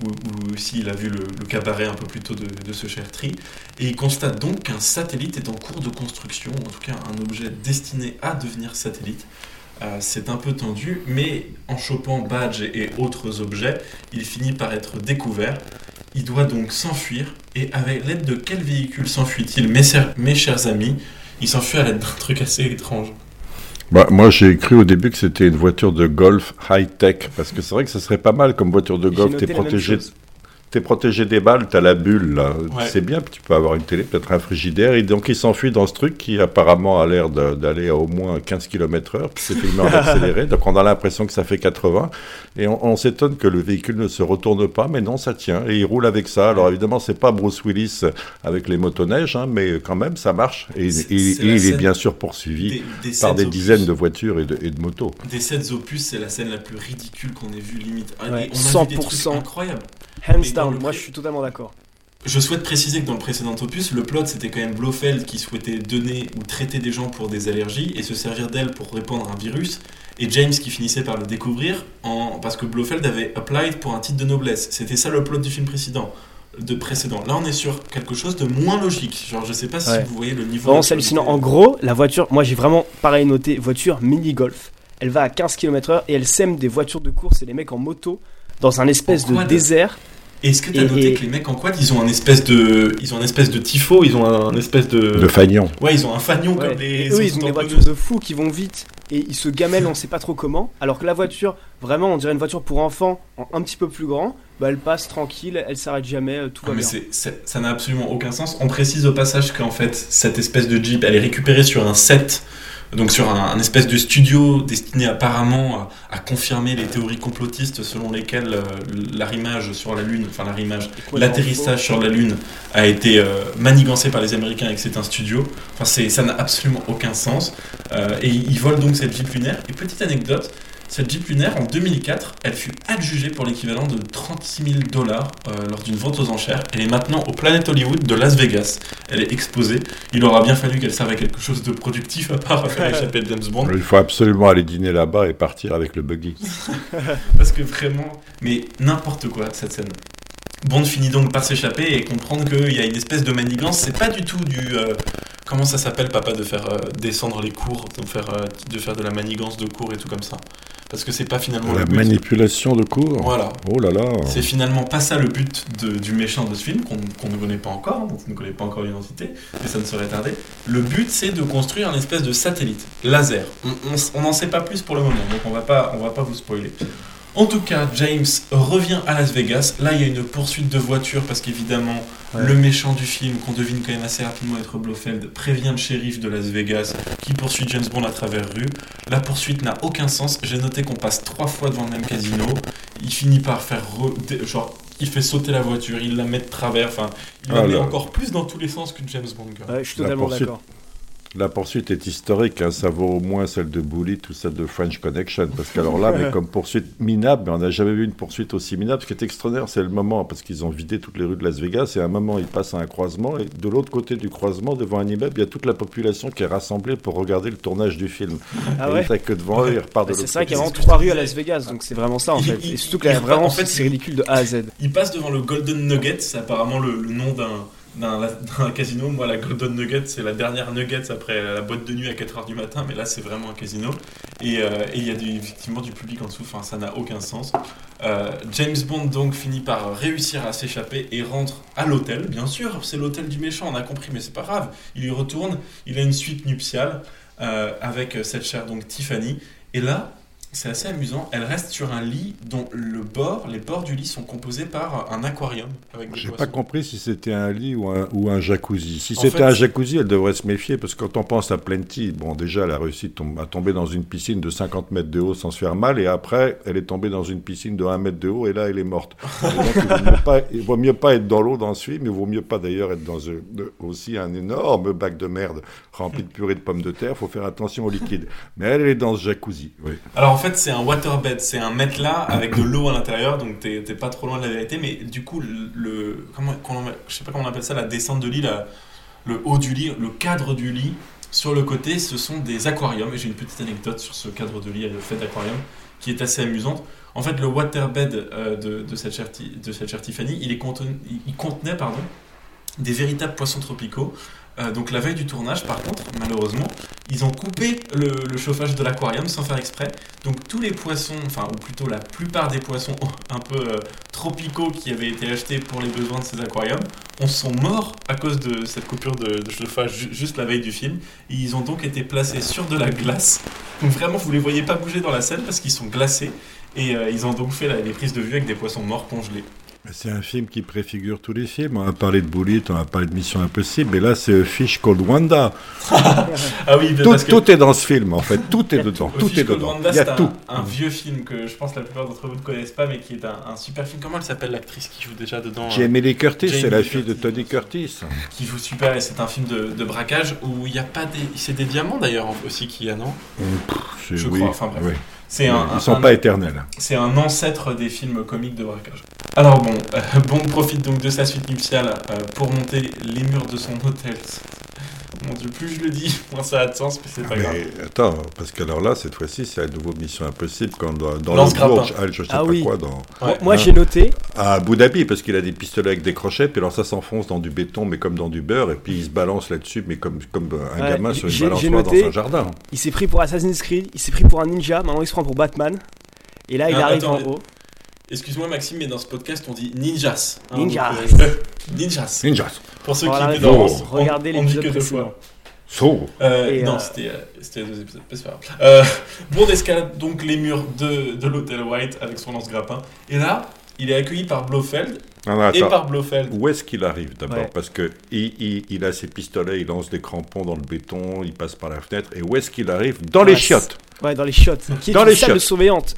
où, où il a vu le, cabaret un peu plus tôt de, ce cher Tree. Et il constate donc qu'un satellite est en cours de construction, en tout cas un objet destiné à devenir satellite. Euh, c'est un peu tendu, mais en chopant badge et autres objets, il finit par être découvert. Il doit donc s'enfuir, et avec l'aide de quel véhicule s'enfuit-il, mes, ser- mes chers amis? Il s'enfuit à l'aide d'un truc assez étrange. Bah, moi, j'ai cru au début que c'était une voiture de golf high-tech, parce que c'est vrai que ce serait pas mal comme voiture de golf. T'es protégé. T'es protégé des balles, t'as la bulle, là. Ouais. C'est bien, puis tu peux avoir une télé, peut-être un frigidaire. Et donc, il s'enfuit dans ce truc qui apparemment a l'air d'aller à au moins 15 km heure, puis c'est filmé en accéléré. Donc, on a l'impression que ça fait 80. Et on, on s'étonne que le véhicule ne se retourne pas, mais non, ça tient. Et il roule avec ça. Alors, évidemment, c'est pas Bruce Willis avec les motoneiges, hein, mais quand même, ça marche. Et, il- est bien sûr poursuivi Des, des par des opus- dizaines de voitures et de, et de motos. Des 7 opus, c'est la scène la plus ridicule qu'on ait vue limite. Ah, Ouais, on a vu des trucs 100%. incroyables. Hands down. Moi, je suis totalement d'accord. Je souhaite préciser que dans le précédent opus, le plot c'était quand même Blofeld qui souhaitait donner ou traiter des gens pour des allergies et se servir d'elle pour répandre un virus, et James qui finissait par le découvrir en... parce que Blofeld avait applied pour un titre de noblesse. C'était ça le plot du film précédent. De précédent. Là, on est sur quelque chose de moins logique. Genre, je sais pas si Ouais. vous voyez le niveau. Vraiment, c'est hallucinant. En gros, la voiture, moi j'ai vraiment pareil noté, voiture mini-golf. Elle va à 15 km/h et elle sème des voitures de course et les mecs en moto dans un espèce de désert. Et Est-ce que tu as Et- noté et- que les mecs en quad, ils ont un espèce de, ils ont un espèce de tifo, ils ont un espèce de, De Fagnon. ouais, ils ont un fanion Ouais. comme les. Et eux, ils ont des voitures de fous qui vont vite et ils se gamellent, on sait pas trop comment. Alors que la voiture, vraiment, on dirait une voiture pour enfants, en un petit peu plus grand. bah, elle passe tranquille, elle s'arrête jamais, euh, tout Ah, va mais bien. ça n'a absolument aucun sens. On précise au passage qu'en fait, cette espèce de Jeep, elle est récupérée sur un set, donc sur un, un espèce de studio destiné apparemment à, à confirmer les théories complotistes selon lesquelles euh, l'arrimage sur la Lune, enfin l'arrimage, l'atterrissage sur la Lune a été euh, manigancé par les Américains et que c'est un studio. Enfin, ça n'a absolument aucun sens. Euh, et ils volent donc cette Jeep lunaire. Et petite anecdote, cette Jeep lunaire, en 2004, elle fut adjugée pour l'équivalent de 36 000 dollars euh, lors d'une vente aux enchères. Elle est maintenant au Planet Hollywood de Las Vegas. Elle est exposée. Il aura bien fallu qu'elle serve à quelque chose de productif à part à faire échapper James Bond. Il faut absolument aller dîner là-bas et partir avec le buggy. Parce que vraiment, mais n'importe quoi cette scène. Bond finit donc par s'échapper et comprendre qu'il y a une espèce de manigance. C'est pas du tout du. euh, comment ça s'appelle, papa, de faire euh, descendre les cours, de faire, euh, de faire de la manigance de cours et tout comme ça. Parce que c'est pas finalement La le but. manipulation de cours. Voilà. Oh là là. C'est finalement pas ça le but de- du méchant de ce film, qu'on ne connaît pas encore, dont on ne connaît pas encore l'identité, mais ça ne saurait tarder. Le but, c'est de construire une espèce de satellite laser. On- on- On n'en sait pas plus pour le moment, donc on va pas, on va pas vous spoiler. En tout cas, James revient à Las Vegas. Là, il y a une poursuite de voiture parce qu'évidemment, Ouais. le méchant du film, qu'on devine quand même assez rapidement être Blofeld, prévient le shérif de Las Vegas qui poursuit James Bond à travers rue. La poursuite n'a aucun sens. J'ai noté qu'on passe trois fois devant le même casino. Il finit par faire re- genre il fait sauter la voiture, il la met de travers, enfin il la Ah met encore plus dans tous les sens que James Bond. Ouais, je suis totalement d'accord. La poursuite est historique, hein, ça vaut au moins celle de Bullitt ou celle de French Connection, parce qu'alors là, mais comme poursuite minable, mais on n'a jamais vu une poursuite aussi minable. Ce qui est extraordinaire, c'est le moment, parce qu'ils ont vidé toutes les rues de Las Vegas, et à un moment, ils passent à un croisement, et de l'autre côté du croisement, devant un immeuble, il y a toute la population qui est rassemblée pour regarder le tournage du film. Ah et ouais fait que devant eux, ils repartent de Bah, C'est l'autre ça qu'il y a vraiment trois rues à Las Vegas, donc c'est vraiment ça en fait. il- Et surtout vraiment, en fait, c'est ridicule de A à Z. Il passe devant le Golden Nugget, c'est apparemment le, le nom d'un d'un d'un casino. Moi, la Golden Nugget, c'est la dernière Nugget après la boîte de nuit à 4h du matin, mais là, c'est vraiment un casino. Et euh, il y a effectivement du public en dessous, ça n'a aucun sens. Euh, James Bond, donc, finit par réussir à s'échapper et rentre à l'hôtel. Bien sûr, c'est l'hôtel du méchant, on a compris, mais c'est pas grave. Il y retourne, il a une suite nuptiale euh, avec cette chère, donc, Tiffany. Et là, c'est assez amusant, elle reste sur un lit dont le bord, les bords du lit sont composés par un aquarium J'ai pas compris si c'était un lit ou un, ou un jacuzzi. Si c'était fait, un jacuzzi, elle devrait se méfier, parce que quand on pense à Plenty, bon, déjà, elle a réussi à tomber dans une piscine de 50 mètres de haut sans se faire mal, et après, elle est tombée dans une piscine de 1 mètre de haut, et là, elle est morte. Donc, il, vaut mieux pas, il vaut mieux pas être dans l'eau dans ce film, il vaut mieux pas d'ailleurs être dans de- aussi un énorme bac de merde rempli de purée de pommes de terre, faut faire attention au liquide. Mais elle, elle est dans ce jacuzzi, oui. Alors fait c'est un waterbed, c'est un matelas avec de l'eau à l'intérieur, donc t'es pas trop loin de la vérité, mais du coup le, le- comment, je sais pas comment on appelle ça, la descente de lit, le haut du lit, le cadre du lit, sur le côté ce sont des aquariums, et j'ai une petite anecdote sur ce cadre de lit et le fait d'aquarium qui est assez amusante. En fait le waterbed euh, de, cette chère, de cette chère Tiffany, il contenait pardon, des véritables poissons tropicaux. Euh, donc la veille du tournage, par contre, malheureusement, ils ont coupé le, chauffage de l'aquarium sans faire exprès. Donc tous les poissons, enfin ou plutôt la plupart des poissons un peu euh, tropicaux qui avaient été achetés pour les besoins de ces aquariums, on sont morts à cause de cette coupure de, chauffage ju- juste la veille du film. Ils ont donc été placés sur de la glace. Donc vraiment, vous les voyez pas bouger dans la scène parce qu'ils sont glacés. Et euh, ils ont donc fait les prises de vue avec des poissons morts congelés. C'est un film qui préfigure tous les films. On a parlé de Bullitt, on a parlé de Mission Impossible, mais là, c'est Fish Called Wanda. Ah oui, Tout, parce que tout est dans ce film, en fait. Tout est dedans. Tout Fish est Called dedans. Wanda, Il y a tout. un, vieux film que je pense la plupart d'entre vous ne connaissent pas, mais qui est un, un super film. Comment elle s'appelle l'actrice qui joue déjà dedans euh, Jamie Lee Curtis, c'est la fille de. Tony Curtis. Qui joue super et c'est un film de, de braquage où il n'y a pas des. C'est des diamants d'ailleurs aussi qu'il y a, non? C'est- Je oui, crois, enfin bref. oui. C'est un, Ils sont un- pas éternels. C'est un ancêtre des films comiques de braquage. Alors bon, euh, Bond profite donc de sa suite nuptiale euh, pour monter les murs de son hôtel. Mon dieu, plus je le dis, moins ça a de sens, mais c'est pas grave. Attends, parce que alors là, cette fois-ci, c'est à nouveau Mission Impossible quand dans, dans Lance le grappin. Bourge, ah, je sais Ah pas oui. quoi, dans, Moi, Ouais. moi, Hein. j'ai noté, à Abu Dhabi, parce qu'il a des pistolets avec des crochets, puis alors ça s'enfonce dans du béton, mais comme dans du beurre, et puis il se balance là-dessus, mais comme, comme un Ouais, gamin sur une balançoire dans un jardin. il s'est pris pour Assassin's Creed, il s'est pris pour un ninja, maintenant il se prend pour Batman. Et là, il Ah, arrive attends, en haut. Excuse-moi Maxime, mais dans ce podcast on dit ninjas. hein, Ninjas. donc, euh, ninjas. Ninjas. Pour ceux Voilà, qui étaient dans Regardez on- on dit que deux fois. So. Euh, Et, non, euh, c'était, euh, c'était deux épisodes, mais c'est pas grave. Euh, Bond escalade donc les murs de, de l'hôtel White avec son lance-grappin. Et là, il est accueilli par Blofeld Non, non, et par Blofeld. Où est-ce qu'il arrive d'abord Ouais. Parce que il, il- il a ses pistolets, il lance des crampons dans le béton, il passe par la fenêtre. Et où est-ce qu'il arrive? Dans les chiottes. Ouais, dans les chiottes. Qui est Dans une les salle de surveillante.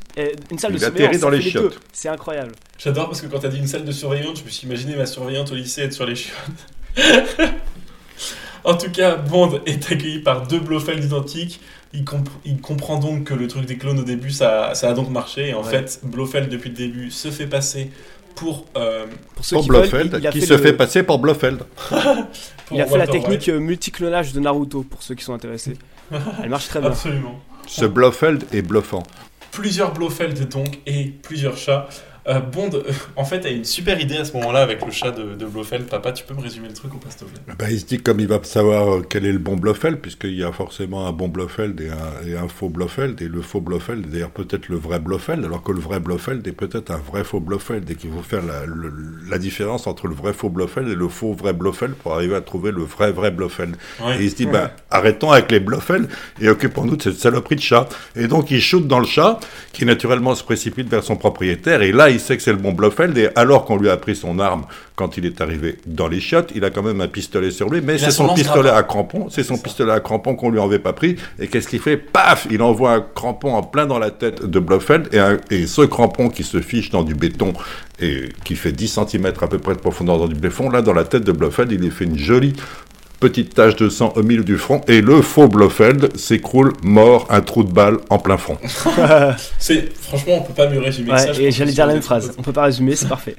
Une salle Il de atterrit surveillance. dans les chiottes. C'est incroyable. J'adore parce que quand t'as dit une salle de surveillante, je me suis imaginé ma surveillante au lycée être sur les chiottes. en tout cas, Bond est accueilli par deux Blofeld identiques. Il, comp- il comprend donc que le truc des clones au début, ça, ça a donc marché. Et en Ouais. fait, Blofeld, depuis le début, se fait passer pour. euh, Pour ceux Pour qui veulent, Blofeld, il, qui fait se le- fait passer pour Blofeld. pour Il a fait la technique euh, multiclonage de Naruto, pour ceux qui sont intéressés. Elle marche très bien. Absolument. Ce Blofeld est bluffant. Plusieurs Blofeld donc et plusieurs chats. Euh, Bond, euh, en fait, a une super idée à ce moment-là avec le chat de, de Blofeld. Papa, tu peux me résumer le truc ou pas, s'il te plaît? Ben, il se dit comme il va savoir euh, quel est le bon Blofeld, puisqu'il y a forcément un bon Blofeld et un, et un faux Blofeld, et le faux Blofeld est d'ailleurs peut-être le vrai Blofeld, alors que le vrai Blofeld est peut-être un vrai faux Blofeld, et qu'il faut faire la, le- la différence entre le vrai faux Blofeld et le faux vrai Blofeld pour arriver à trouver le vrai vrai Blofeld. Ouais. Et il se dit, ben, arrêtons avec les Blofeld et occupons-nous de cette saloperie de chat. Et donc il shoot dans le chat, qui naturellement se précipite vers son propriétaire, et là il sait que c'est le bon Blofeld, et alors qu'on lui a pris son arme quand il est arrivé dans les chiottes, il a quand même un pistolet sur lui, mais c'est son son pistolet à crampon, c'est son pistolet à crampon qu'on lui avait pas pris, et qu'est-ce qu'il fait? Paf! Il envoie un crampon en plein dans la tête de Blofeld, et, un- et ce crampon qui se fiche dans du béton, et qui fait 10 cm à peu près de profondeur dans du béton, là dans la tête de Blofeld, il lui fait une jolie petite tache de sang au milieu du front, et le faux Blofeld s'écroule mort, un trou de balle en plein front. C'est franchement, on peut pas mieux résumer ça. Ouais, et pense j'allais que dire la c'est- même phrase. On peut pas résumer, c'est parfait.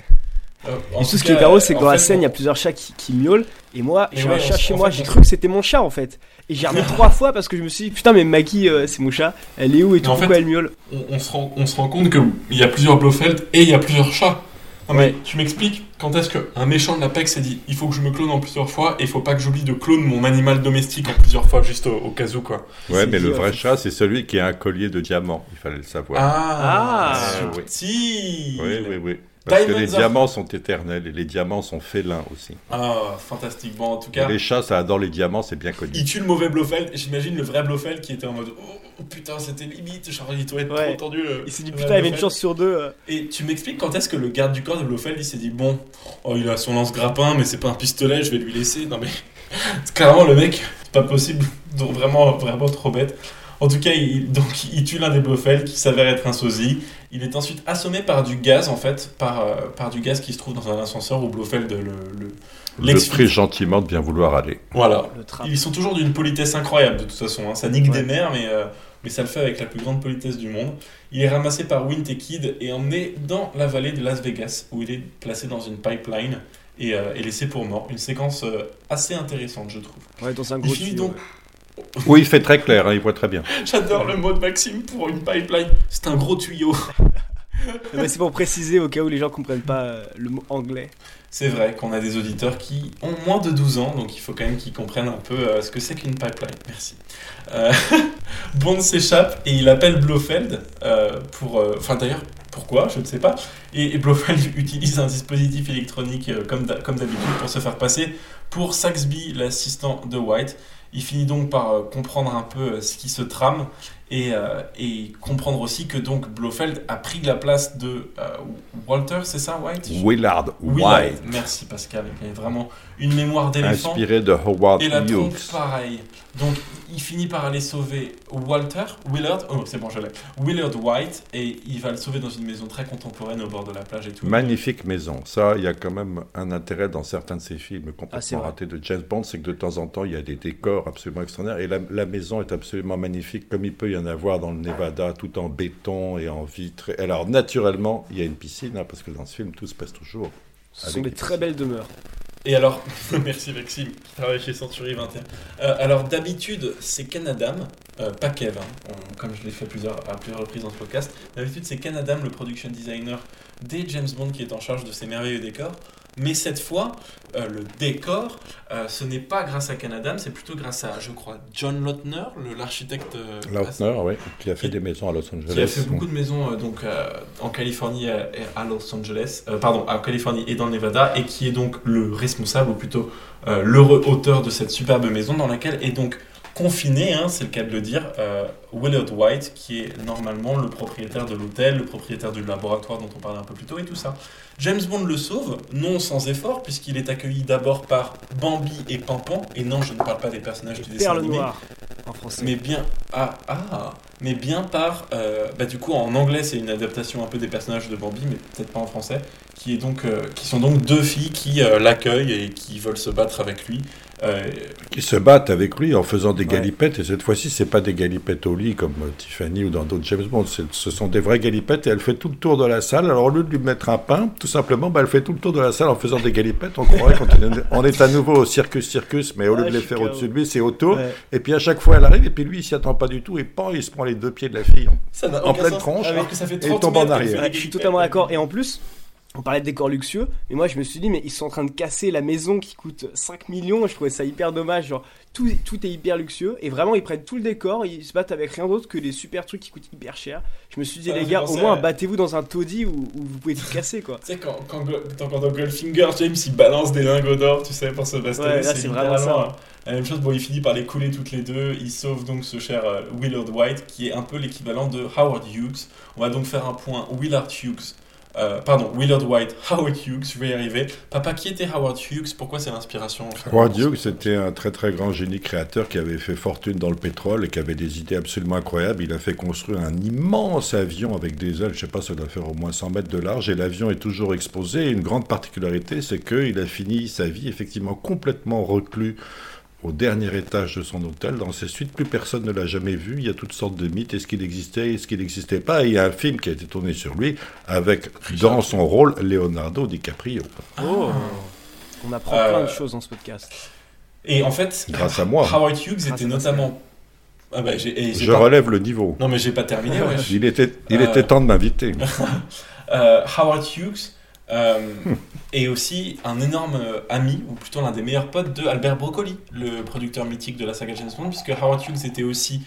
Euh, en Et tout ce qui est drôle, c'est que dans la scène, il y a plusieurs chats qui, qui miaulent. Et moi, j'ai ouais, un chat chez moi, j'ai cru que c'était mon chat en fait. Et j'ai remis trois fois parce que je me suis dit, putain, mais Maggie, euh, c'est mon chat. Elle est où et tout, en pourquoi fait- elle miaule? on, on se rend, on se rend compte qu'il y a plusieurs Blofeld et il y a plusieurs chats. Non, mais Ouais. tu m'expliques quand est-ce qu'un méchant de l'Apex s'est dit il faut que je me clone en plusieurs fois et il faut pas que j'oublie de clone mon animal domestique en plusieurs fois, juste au, au cas où quoi. Ouais, mais le vrai chat, c'est celui qui a un collier de diamants, il fallait le savoir. Ah, Ah, oui. subtil Oui, oui, oui. Parce que Diamonds les are- diamants sont éternels et les diamants sont félins aussi. Ah, fantastique. Bon, en tout Et cas, les chats, ça adore les diamants, c'est bien connu. il tue le mauvais Blofeld. J'imagine le vrai Blofeld qui était en mode oh, oh, putain, c'était limite, genre il doit être Ouais. trop tendu. le- Il s'est dit, putain, il y avait une chance sur deux. euh. Et tu m'expliques quand est-ce que le garde du corps de Blofeld il s'est dit bon, oh il a son lance-grappin mais c'est pas un pistolet, je vais lui laisser. Non mais clairement le mec, c'est pas possible, donc vraiment vraiment trop bête. En tout cas, il, donc il tue l'un des Blofeld qui s'avère être un sosie. Il est ensuite assommé par du gaz en fait, par, euh, par du gaz qui se trouve dans un ascenseur où Blofeld le, le Le prie gentiment de bien vouloir aller. Voilà. Ils sont toujours d'une politesse incroyable de toute façon. hein. Ça nique Ouais. des mers, mais, euh, mais ça le fait avec la plus grande politesse du monde. Il est ramassé par Wint et Kid et emmené dans la vallée de Las Vegas, où il est placé dans une pipeline et, euh, et laissé pour mort. Une séquence euh, assez intéressante, je trouve. Ouais, dans un Il gros finit tuyau, donc. ouais. Oui, il fait très clair, hein, il voit très bien. J'adore le mot de Maxime pour une pipeline. C'est un gros tuyau. Mais c'est pour préciser au cas où les gens comprennent pas euh, le mot anglais. C'est vrai qu'on a des auditeurs qui ont moins de 12 ans, donc il faut quand même qu'ils comprennent un peu euh, ce que c'est qu'une pipeline. Merci. Euh, Bond s'échappe et il appelle Blofeld euh, pour... euh, Enfin d'ailleurs, pourquoi Je ne sais pas. Et, et Blofeld utilise un dispositif électronique comme d'habitude pour se faire passer pour Saxby, l'assistant de White. Il finit donc par euh, comprendre un peu euh, ce qui se trame et, euh, et comprendre aussi que donc Blofeld a pris la place de Walter, c'est ça White? Willard Willard. White, Merci Pascal, il a vraiment une mémoire d'éléphant. inspiré de Howard Et la pareil. Donc, il finit par aller sauver Walter, Willard, oh c'est bon, je l'ai, Willard White, et il va le sauver dans une maison très contemporaine au bord de la plage et tout. Magnifique maison. Ça, il y a quand même un intérêt dans certains de ces films Ah, complètement vrai. ratés de James Bond, c'est que de temps en temps, il y a des décors absolument extraordinaires. Et la, la maison est absolument magnifique, comme il peut y en avoir dans le Nevada, tout en béton et en vitre. Et Alors, naturellement, il y a une piscine, hein, parce que dans ce film, tout se passe toujours. Ce sont des très belles demeures. Et alors, merci Maxime, qui travaille chez Century 21. Euh, alors d'habitude, c'est Ken Adam, euh, pas Kev, hein, comme je l'ai fait plusieurs, à plusieurs reprises dans ce podcast. D'habitude, c'est Ken Adam, le production designer des James Bond, qui est en charge de ces merveilleux décors. Mais cette fois, euh, le décor, euh, ce n'est pas grâce à Ken Adam, c'est plutôt grâce à, je crois, John Lautner, l'architecte. euh, Lautner, oui, qui a fait Qui- des maisons à Los Angeles. qui a fait beaucoup de maisons donc en Californie et à, Los Angeles, pardon, à Californie et dans le Nevada, et qui est donc le responsable, ou plutôt l'heureux auteur de cette superbe maison, dans laquelle est donc confiné, hein, c'est le cas de le dire, euh, Willard White, qui est normalement le propriétaire de l'hôtel, le propriétaire du laboratoire dont on parlait un peu plus tôt et tout ça. James Bond le sauve, non sans effort, puisqu'il est accueilli d'abord par Bambi et Pampan, et non, je ne parle pas des personnages du dessin animé, noire en français. mais bien, ah, ah, mais bien par, euh, bah du coup en anglais c'est une adaptation un peu des personnages de Bambi, mais peut-être pas en français, qui est donc, euh, qui sont donc deux filles qui euh, l'accueillent et qui veulent se battre avec lui. Euh, Qui se battent avec lui en faisant des Ouais. galipettes, et cette fois-ci, c'est pas des galipettes au lit comme euh, Tiffany ou dans d'autres James Bond, ce sont des vraies galipettes, et elle fait tout le tour de la salle. Alors, au lieu de lui mettre un pain, tout simplement, bah, elle fait tout le tour de la salle en faisant des galipettes. On croirait qu'on est, on est à nouveau au circus circus, mais au lieu Ah, de les faire au-dessus de lui, c'est autour. Ouais. Et puis à chaque fois, elle arrive, et puis lui, il s'y attend pas du tout, et pan, il se prend les deux pieds de la fille. En pleine sens, tronche, ça fait et 30 tombe en arrière. des je suis totalement d'accord. Et en plus, on parlait de décors luxueux, mais moi je me suis dit, mais ils sont en train de casser la maison qui coûte 5 millions. Je trouvais ça hyper dommage. Genre, tout, tout est hyper luxueux. Et vraiment, ils prennent tout le décor. Ils se battent avec rien d'autre que des super trucs qui coûtent hyper cher. Je me suis dit, Ça les gars, au moins à- battez-vous dans un taudis où, où vous pouvez tout casser, quoi. Tu sais, quand, quand, quand, Goldfinger, James il balance des lingots d'or, tu sais, pour se bastonner, Ouais, c'est vraiment ça. la même chose. Bon, il finit par les couler toutes les deux. Il sauve donc ce cher euh, Willard White, qui est un peu l'équivalent de Howard Hughes. On va donc faire un point Willard Hughes. Euh, pardon, Willard White, Howard Hughes, je vais y arriver. Papa, qui était Howard Hughes? Pourquoi c'est l'inspiration Howard Hughes, c'était un très très grand génie créateur qui avait fait fortune dans le pétrole et qui avait des idées absolument incroyables. Il a fait construire un immense avion avec des ailes, je sais pas, ça doit faire au moins 100 mètres de large, et l'avion est toujours exposé. Une grande particularité, c'est qu'il a fini sa vie effectivement complètement reclus au dernier étage de son hôtel. Dans ses suites, plus personne ne l'a jamais vu. Il y a toutes sortes de mythes. Est-ce qu'il existait? Est-ce qu'il n'existait pas? Et il y a un film qui a été tourné sur lui avec, dans son rôle, Leonardo DiCaprio. Oh. On apprend Euh, plein de choses dans ce podcast. Et en fait, Grâce à moi. Howard Hughes Grâce était notamment. Ah bah, Je pas- relève le niveau. Non, mais j'ai pas terminé. Il était, il Euh, était temps de m'inviter. Euh, Howard Hughes euh, est aussi un énorme ami, ou plutôt l'un des meilleurs potes de Albert Broccoli, le producteur mythique de la saga James Bond, puisque Howard Hughes était aussi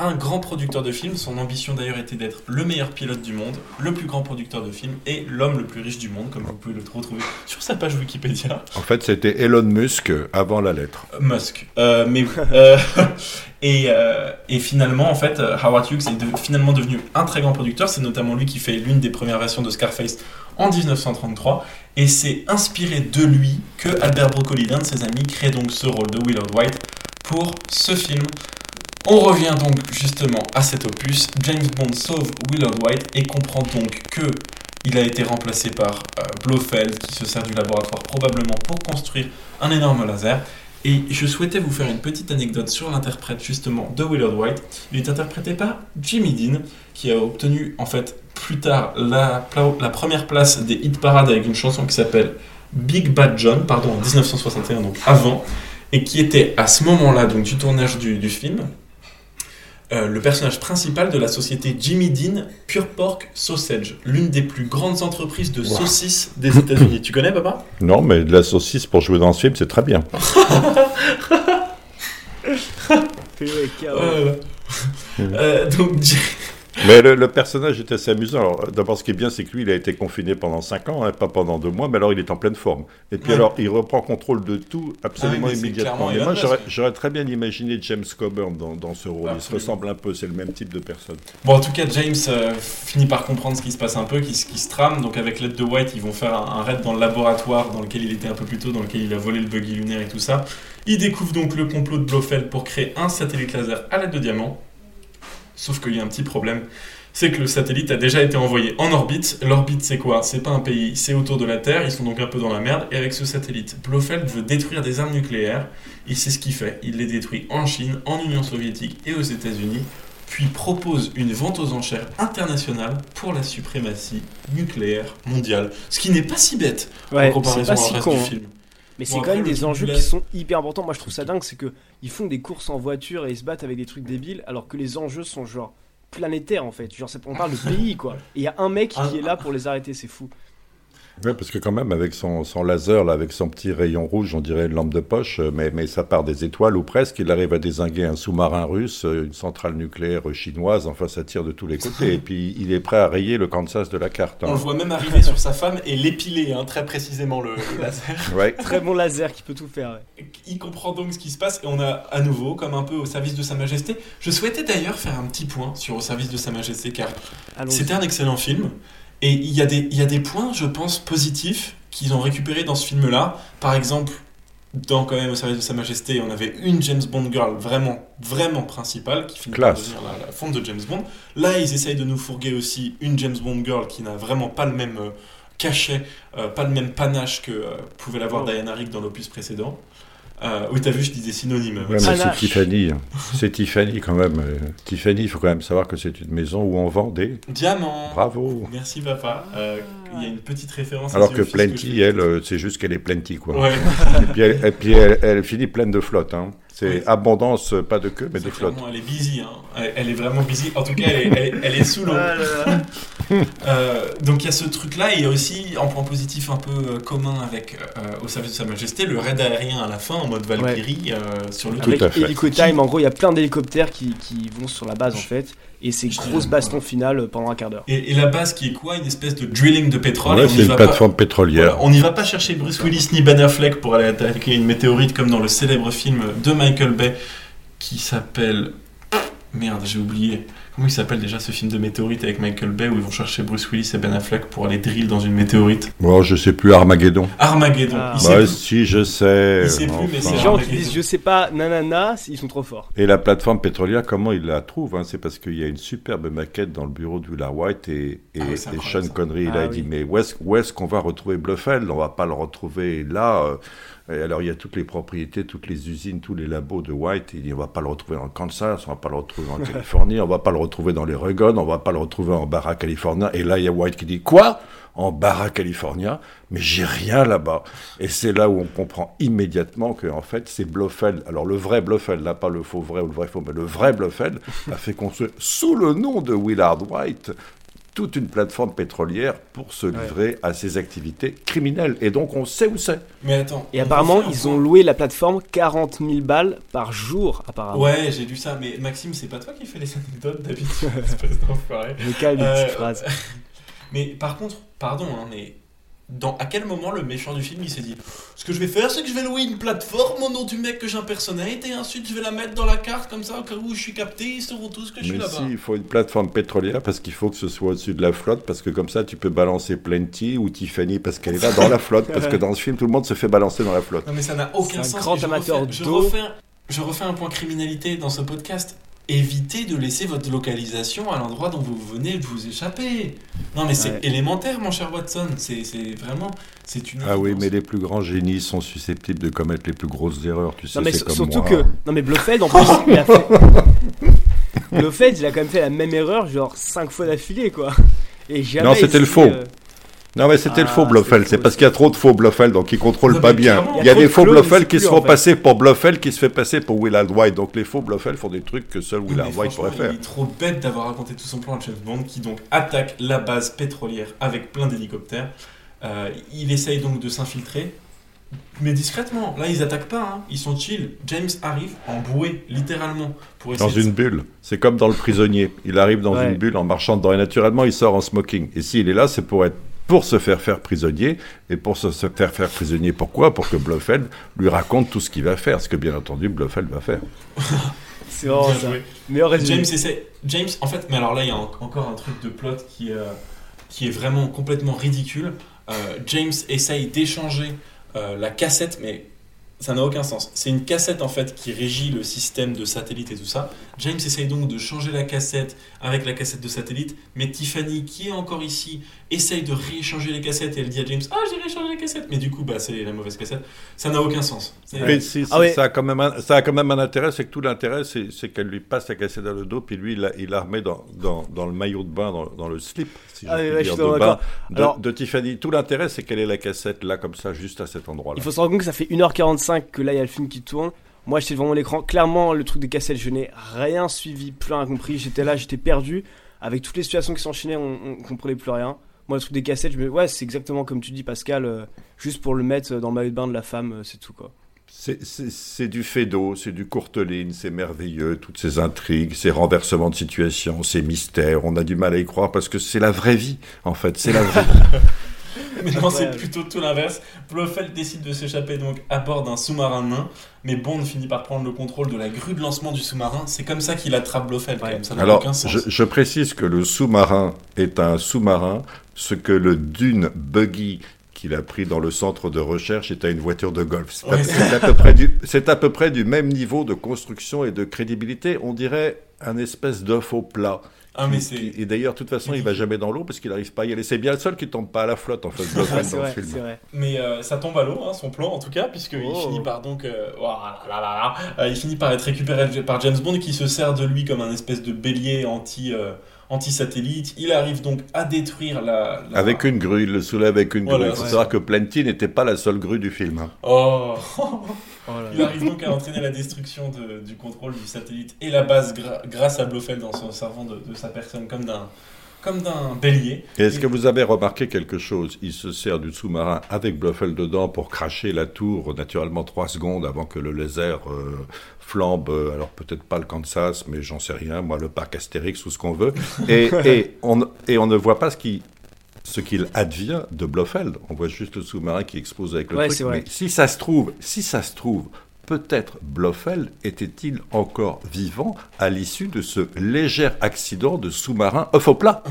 un grand producteur de films. Son ambition d'ailleurs était d'être le meilleur pilote du monde, le plus grand producteur de films et l'homme le plus riche du monde, comme vous pouvez le retrouver sur sa page Wikipédia. En fait, c'était Elon Musk avant la lettre. Musk. Euh, mais euh, et, euh, et finalement, en fait, euh, Howard Hughes est de- finalement devenu un très grand producteur. C'est notamment lui qui fait l'une des premières versions de Scarface en 1933. Et c'est inspiré de lui que Albert Broccoli, l'un de ses amis, crée donc ce rôle de Willard White pour ce film. On revient donc justement à cet opus. James Bond sauve Willard White et comprend donc que il a été remplacé par euh, Blofeld qui se sert du laboratoire probablement pour construire un énorme laser. Et je souhaitais vous faire une petite anecdote sur l'interprète justement de Willard White. Il est interprété par Jimmy Dean, qui a obtenu en fait plus tard la, première place des hit parades avec une chanson qui s'appelle Big Bad John, pardon, en 1961, donc avant, et qui était à ce moment-là donc du tournage du film. Euh, le personnage principal de la société Jimmy Dean Pure Pork Sausage, l'une des plus grandes entreprises de saucisses des États-Unis. Tu connais, papa? Non, mais de la saucisse pour jouer dans ce film, c'est très bien. Euh, euh, donc, Mais le, le personnage est assez amusant. Alors, d'abord, ce qui est bien, c'est que lui, il a été confiné pendant 5 ans, hein, pas pendant 2 mois, mais alors il est en pleine forme. Et puis Ouais. alors, il reprend contrôle de tout absolument Ah immédiatement. Et moi, j'aurais- très bien imaginé James Coburn dans, dans ce rôle. Il se ressemble un peu, c'est le même type de personne. Bon, en tout cas, James euh, finit par comprendre ce qui se passe un peu, qui, qui se trame. Donc, avec l'aide de White, ils vont faire un, un raid dans le laboratoire dans lequel il était un peu plus tôt, dans lequel il a volé le buggy lunaire et tout ça. Il découvre donc le complot de Blofeld pour créer un satellite laser à l'aide de diamants. Sauf qu'il y a un petit problème. C'est que le satellite a déjà été envoyé en orbite. L'orbite, c'est quoi? C'est pas un pays, c'est autour de la Terre. Ils sont donc un peu dans la merde. Et avec ce satellite, Blofeld veut détruire des armes nucléaires. Il sait ce qu'il fait. Il les détruit en Chine, en Union soviétique et aux États-Unis puis propose une vente aux enchères internationale pour la suprématie nucléaire mondiale. Ce qui n'est pas si bête en Ouais, comparaison pas au si reste con. du hein. Mais Bon, c'est quand même des enjeux qui sont hyper importants. Moi, je trouve ça dingue, c'est que ils font des courses en voiture et ils se battent avec des trucs débiles, alors que les enjeux sont genre planétaires en fait. Genre, on parle de pays quoi. Et il y a un mec qui est là pour les arrêter, c'est fou. Ouais, parce que quand même, avec son, son laser, là, avec son petit rayon rouge, on dirait une lampe de poche, euh, mais, mais ça part des étoiles ou presque. Il arrive à désinguer un sous-marin russe, euh, une centrale nucléaire chinoise. Enfin, ça tire de tous les côtés. Et puis, il est prêt à rayer le Kansas de la carte. On hein. le voit même arriver sur sa femme et l'épiler, hein, très précisément, le, le laser. Ouais. Très bon laser qui peut tout faire. ouais. Il comprend donc ce qui se passe et on a à nouveau, comme un peu au service de Sa Majesté. Je souhaitais d'ailleurs faire un petit point sur Au service de Sa Majesté car c'était un excellent film et il y, a des, il y a des points, je pense, positifs qu'ils ont récupérés dans ce film-là. Par exemple, dans quand même Au service de Sa Majesté, on avait une James Bond girl vraiment, vraiment principale qui finit par devenir la, la fonte de James Bond. Là, ils essayent de nous fourguer aussi une James Bond girl qui n'a vraiment pas le même euh, cachet, euh, pas le même panache que euh, pouvait l'avoir Oh. Diana Rigg dans l'opus précédent. Euh, oui, t'as vu, je disais synonyme. Ouais, mais Ah, c'est. Tiffany. hein. C'est Tiffany quand même. euh, Tiffany, il faut quand même savoir que c'est une maison où on vend des. Diamant. Bravo. Merci papa. Euh, Il y a une petite référence. Alors que Plenty, elle, c'est juste qu'elle est Plenty, quoi. Ouais. Et puis, elle, et puis elle, elle finit pleine de flotte. Hein. C'est Oui. abondance, pas de queue, mais de flotte. elle est busy, hein. elle, elle est vraiment busy. En tout cas, elle est, elle est- elle est sous l'eau. Ah. Euh, donc il y a ce truc-là, et il y a aussi, en point positif un peu euh, commun avec euh, Au service de Sa Majesté, le raid aérien à la fin en mode Valkyrie euh, sur le Tout Avec. Helico Time, en gros, il y a plein d'hélicoptères qui, qui vont sur la base en fait. Et c'est Je grosse dirais, baston voilà. finale pendant un quart d'heure. Et, et la base qui est quoi? Une espèce de drilling de pétrole. Ouais, on c'est n'y une va plateforme pas- pétrolière. Voilà, on n'y va pas chercher Bruce Willis ni Ben Affleck pour aller attaquer une météorite comme dans le célèbre film de Michael Bay qui s'appelle. Merde, j'ai oublié. Comment il s'appelle déjà ce film de météorite avec Michael Bay où ils vont chercher Bruce Willis et Ben Affleck pour aller drill dans une météorite Bon, je sais plus, Armageddon. Armageddon. Ah. Il sait Bah, plus. si, je sais. Il sait plus, mais c'est gens genre- qui disent je sais pas, nanana, ils sont trop forts. Et la plateforme pétrolière, comment il la trouve hein C'est parce qu'il y a une superbe maquette dans le bureau de Willard White et, et, Ah et Sean ça. Connery, il Ah a oui. dit mais où est-ce qu'on va retrouver Blofeld? On va pas le retrouver là. euh, et alors il y a toutes les propriétés, toutes les usines, tous les labos de White. Il dit on va pas le retrouver le Kansas, on va pas le retrouver en Californie, on va pas le retrouver dans les Oregon, on va pas le retrouver en Barra California. Et là il y a White qui dit quoi? En Barra California, mais j'ai rien là-bas. Et c'est là où on comprend immédiatement que en fait c'est Blofeld. Alors le vrai Blofeld, là pas le faux vrai ou le vrai faux, mais le vrai Blofeld a fait construire sous le nom de Willard White toute une plateforme pétrolière pour se livrer à ses activités criminelles. Et donc on sait où c'est. Mais attends. Et on apparemment, ils ont loué la plateforme 40 000 balles par jour, apparemment. Ouais, j'ai lu ça, mais Maxime, c'est pas toi qui fais les anecdotes d'habitude, espèce d'enfoiré. Je me calme Euh, phrases. Mais par contre, pardon, hein, mais dans, à quel moment le méchant du film il s'est dit Ce que je vais faire, c'est que je vais louer une plateforme au nom du mec que j'impersonnate et ensuite je vais la mettre dans la carte comme ça au cas où je suis capté, ils sauront tous que je suis Mais là-bas. si, il faut une plateforme pétrolière parce qu'il faut que ce soit au-dessus de la flotte, parce que comme ça tu peux balancer Plenty ou Tiffany parce qu'elle est là dans la flotte, parce que dans ce film tout le monde se fait balancer dans la flotte. Non mais ça n'a aucun C'est un sens. grand et je amateur refais, je refais, je refais un point criminalité dans ce podcast. Évitez de laisser votre localisation à l'endroit dont vous venez de vous échapper. Non mais c'est Ouais. élémentaire mon cher Watson. C'est vraiment... C'est une Ah oui, mais les plus grands génies sont susceptibles de commettre les plus grosses erreurs, tu sais, Non mais comme surtout moi. que non mais Blofeld en plus il a fait Blofeld il a quand même fait la même erreur genre 5 fois d'affilée quoi. Et jamais Non, c'était le faux. euh, Non mais c'était le Ah, faux Blofeld, le c'est parce qu'il y a trop de faux Blofeld, donc ils contrôlent Non, pas bien. Il y a des de faux c'est qui se font en fait. passer pour Blofeld qui se fait passer pour Willard White, donc les faux Blofeld font des trucs que seul Willard White pourrait faire. Il est trop bête d'avoir raconté tout son plan à James Bond qui donc attaque la base pétrolière avec plein d'hélicoptères. Euh, il essaye donc de s'infiltrer, mais discrètement. Là, ils attaquent pas, hein. ils sont chill. James arrive en bouée, littéralement, pour essayer Dans de- une bulle. C'est comme dans Le Prisonnier. Il arrive dans Ouais. une bulle en marchant dedans et naturellement il sort en smoking. Et s'il est là, c'est pour être pour se faire faire prisonnier et pour se, faire faire prisonnier. Pourquoi? Pour que Blofeld lui raconte tout ce qu'il va faire, ce que bien entendu Blofeld va faire. C'est vraiment Bien ça. résumé. James essaie. James, en fait, mais alors là, il y a en- encore un truc de plot qui, euh, qui est vraiment complètement ridicule. Euh, James essaye d'échanger euh, la cassette, mais ça n'a aucun sens. C'est une cassette en fait qui régit le système de satellite et tout ça. James essaye donc de changer la cassette avec la cassette de satellite, mais Tiffany, qui est encore ici, essaye de rééchanger les cassettes et elle dit à James Ah, j'ai rééchangé la cassette, mais du coup, bah, c'est la mauvaise cassette. Ça n'a aucun sens. C'est- Mais si, Ah ça, a quand même un, ça a quand même un intérêt, c'est que tout l'intérêt, c'est qu'elle lui passe la cassette dans le dos, puis lui, il la, il la remet dans, dans, dans le maillot de bain, dans, dans le slip, si Ah je oui, puis dire, de, bain de, Alors- de Tiffany. Tout l'intérêt, c'est qu'elle ait la cassette là, comme ça, juste à cet endroit-là. Il faut se rendre compte que ça fait 1h45 que là il y a le film qui tourne. Moi j'étais devant mon écran. Clairement, le truc des cassettes, je n'ai rien suivi, plus rien compris. J'étais là, j'étais perdu. Avec toutes les situations qui s'enchaînaient, on, on comprenait plus rien. Moi, le truc des cassettes, je me... ouais, c'est exactement comme tu dis, Pascal, euh, juste pour le mettre dans le maillot de bain de la femme, euh, c'est tout quoi. C'est- du d'eau, c'est du courteline, c'est merveilleux, toutes ces intrigues, ces renversements de situation, ces mystères. On a du mal à y croire parce que c'est la vraie vie, en fait. C'est la vraie vie. Mais non, c'est plutôt tout l'inverse. Blofeld décide de s'échapper donc à bord d'un sous-marin nain, mais Bond finit par prendre le contrôle de la grue de lancement du sous-marin. C'est comme ça qu'il attrape Blofeld, quand Ouais. même. Ça n'a Alors, aucun sens. je, je précise que le sous-marin est un sous-marin, ce que le Dune Buggy qu'il a pris dans le centre de recherche est à une voiture de golf. C'est à- à peu près du même niveau de construction et de crédibilité. On dirait un espèce d'œuf au plat. Ah, mais Qui- Et d'ailleurs, de toute façon, il va jamais dans l'eau parce qu'il n'arrive pas à y aller. C'est bien le seul qui tombe pas à la flotte, en fait, c'est vrai, vrai. Mais euh, ça tombe à l'eau, hein, son plan en tout cas, puisqu'il Oh. finit par donc, euh, oh là là là là, euh, il finit par être récupéré par James Bond qui se sert de lui comme un espèce de bélier anti euh, anti-satellite. Il arrive donc à détruire la. la- Avec une grue, il le soulève avec une Voilà, grue. Il faut ouais. savoir que Plenty n'était pas la seule grue du film. Oh. Oh là Il là. arrive donc à entraîner la destruction de- du contrôle du satellite et la base gra- grâce à Blofeld en se servant de, de sa personne comme d'un comme d'un bélier. Et est-ce que vous avez remarqué quelque chose? Il se sert du sous-marin avec Blofeld dedans pour cracher la tour, naturellement trois secondes avant que le laser euh, flambe. euh, Alors peut-être pas le Kansas, mais j'en sais rien. Moi, le parc Astérix ou ce qu'on veut. Et, et, on, et on ne voit pas ce qui ce qu'il advient de Blofeld. On voit juste le sous-marin qui explose avec le Ouais, truc. Mais si ça se trouve, si ça se trouve, peut-être Blofeld était-il encore vivant à l'issue de ce léger accident de sous-marin œuf au plat?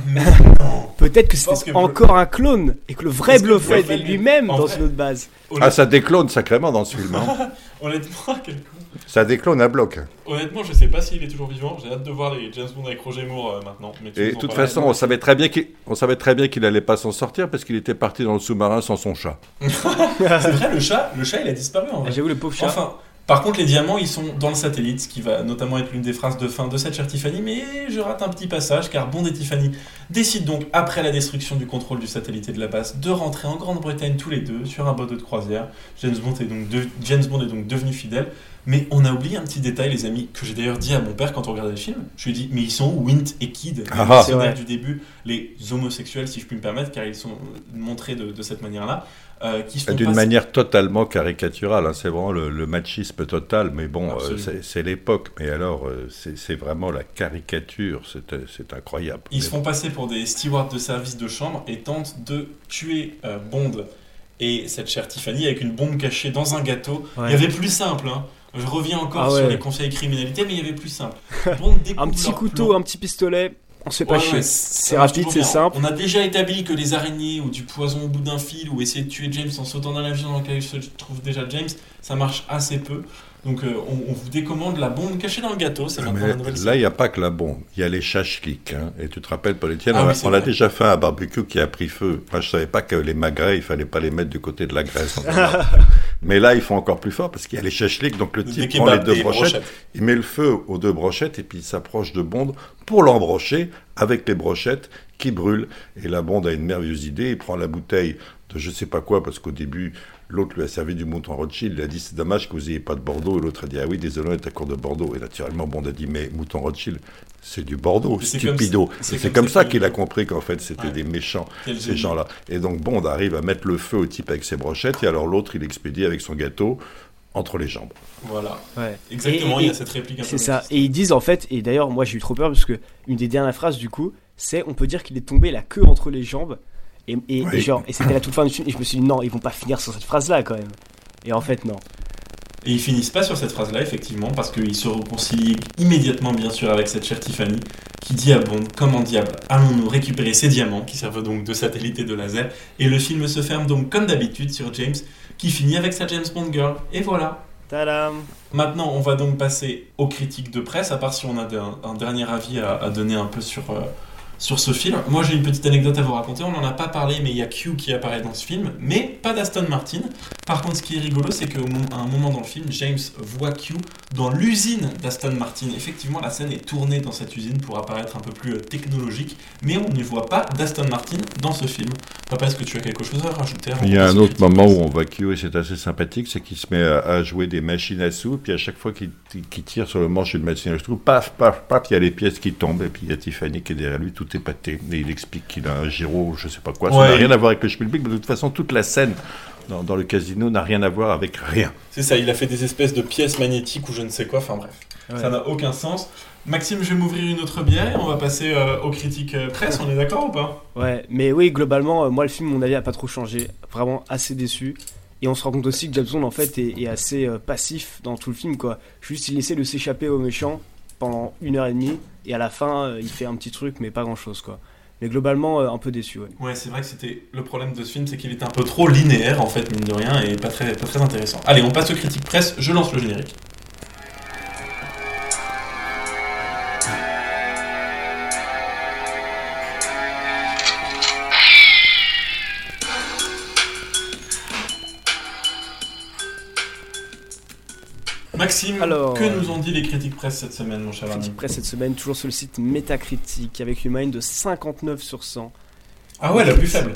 Peut-être que c'était encore un clone et que le vrai Blofeld est Blofeld est- lui-même dans vrai une autre base. Ah, ça déclone sacrément dans ce film. hein. Honnêtement, quel con. Ça déclone à bloc. Honnêtement, je sais pas s'il est toujours vivant. J'ai hâte de voir les James Bond avec Roger Moore euh, maintenant. Mais Et de toute façon, on savait très bien qu'il on savait très bien qu'il allait pas s'en sortir parce qu'il était parti dans le sous-marin sans son chat. c'est vrai, le chat, le chat, il a disparu en Ah, vrai. J'avoue, le pauvre chat. Enfin, par contre, les diamants, ils sont dans le satellite, ce qui va notamment être l'une des phrases de fin de cette chère Tiffany, mais je rate un petit passage, car Bond et Tiffany décident donc, après la destruction du contrôle du satellite et de la base, de rentrer en Grande-Bretagne tous les deux sur un bateau de croisière. James Bond est donc, de- James Bond est donc devenu fidèle, mais on a oublié un petit détail, les amis, que j'ai d'ailleurs dit à mon père quand on regardait le film. Je lui ai dit, mais ils sont où Wint et Kid, les Ah, du début, les homosexuels, si je puis me permettre, car ils sont montrés de, de cette manière-là. Euh, qui sont D'une pas- manière totalement caricaturale. hein. C'est vraiment le, le machisme total. Mais bon, euh, c'est l'époque. Mais alors, euh, c'est vraiment la caricature. C'est incroyable. Ils Mais se font passer pour des stewards de service de chambre et tentent de tuer euh, Bond et cette chère Tiffany avec une bombe cachée dans un gâteau. Ouais. Il y avait plus simple, hein. Je reviens encore Ah ouais. sur les conseils criminalité, mais il y avait plus simple. Bond Un petit couteau, plan. un petit pistolet, on pas Ouais, chier. ouais, C'est rapide, c'est simple. On a déjà établi que les araignées ou du poison au bout d'un fil ou essayer de tuer James en sautant dans l'avion dans lequel se trouve déjà James, ça marche assez peu. Donc euh, on, on vous décommande la bombe cachée dans le gâteau, c'est Ah, maintenant la nouvelle là, il n'y a pas que la bombe. Il y a les chachliks. Hein. Et tu te rappelles, Paul Etienne, Ah on, oui, a- on déjà fait un barbecue qui a pris feu. Moi, je savais pas que les magrets, il fallait pas les mettre du côté de la graisse. mais là, ils font encore plus fort parce qu'il y a les chachliks. Donc le Des type prend les deux brochettes, brochettes. il met le feu aux deux brochettes et puis il s'approche de Bond pour l'embrocher avec les brochettes qui brûlent. Et la Bond a une merveilleuse idée. Il prend la bouteille de je sais pas quoi parce qu'au début, l'autre lui a servi du mouton Rothschild. Il a dit c'est dommage que vous n'ayez pas de Bordeaux. Et l'autre a dit ah oui, désolé, on est à court de Bordeaux. Et naturellement, Bond a dit mais mouton Rothschild, c'est du Bordeaux, Mais c'est comme stupido. c'est comme comme ça qu'il- a compris qu'en fait c'était Ouais. des méchants Quel ces gens-là. Et donc Bond arrive à mettre le feu au type avec ses brochettes, et alors l'autre il expédie avec son gâteau entre les jambes. Voilà, Ouais. exactement, Et- il y a et- cette réplique un peu C'est ça. Et ils disent en fait, et d'ailleurs, moi j'ai eu trop peur parce que une des dernières phrases du coup, c'est on peut dire qu'il est tombé la queue entre les jambes. Et, et, Oui. et genre, et c'était la toute fin du film. Et je me suis dit, non, ils vont pas finir sur cette phrase là quand même. Et en fait, non. Et ils finissent pas sur cette phrase-là, effectivement, parce qu'ils se réconcilient immédiatement, bien sûr, avec cette chère Tiffany, qui dit à Bond, comment diable, allons-nous récupérer ces diamants, qui servent donc de satellite et de laser, et le film se ferme donc comme d'habitude sur James, qui finit avec sa James Bond Girl, et voilà. Tadam Maintenant, on va donc passer aux critiques de presse, à part si on a un, un dernier avis à, à donner un peu sur, euh, sur ce film. Moi, j'ai une petite anecdote à vous raconter. On n'en a pas parlé, mais il y a Q qui apparaît dans ce film, mais pas d'Aston Martin. Par contre, ce qui est rigolo, c'est qu'à un moment dans le film, James voit Q dans l'usine d'Aston Martin. Effectivement, la scène est tournée dans cette usine pour apparaître un peu plus euh, technologique, mais on ne voit pas d'Aston Martin dans ce film. Papa, est-ce que tu as quelque chose à rajouter Il y a un autre moment où on voit Kyo et c'est assez sympathique, c'est qu'il se met à, jouer des machines à sous, puis à chaque fois qu'il qu'il tire sur le manche d'une machine à sous, paf, paf, paf, il y a les pièces qui tombent, et puis il y a Tiffany qui est derrière lui, tout tout épaté. Et il explique qu'il a un gyro, je sais pas quoi. Ça n'a rien à voir avec le Spielberg, mais de toute façon, toute la scène dans, dans le casino n'a rien à voir avec rien. C'est ça, il a fait des espèces de pièces magnétiques ou je ne sais quoi, enfin bref. Ouais. Ça n'a aucun sens. Maxime, je vais m'ouvrir une autre bière et on va passer euh, aux critiques euh, presse, on est d'accord ou pas? Ouais, mais oui, globalement, euh, moi, le film, mon avis, a pas trop changé. Vraiment assez déçu. Et on se rend compte aussi que James Bond, en fait, est, est assez euh, passif dans tout le film, quoi. Juste, il essaie de s'échapper aux méchants pendant une heure et demie, et à la fin, euh, il fait un petit truc, mais pas grand chose, quoi. Mais globalement, euh, un peu déçu, ouais. Ouais, c'est vrai que c'était le problème de ce film, c'est qu'il était un peu trop linéaire en fait, mine de rien, et pas très, pas très intéressant. Allez, on passe aux critiques presse, je lance le générique. Maxime, Alors, que euh, nous ont dit les critiques presse cette semaine, mon cher ami Critique presse cette semaine, toujours sur le site Metacritic, avec une moyenne de 59 sur 100. Ah ouais, la plus faible.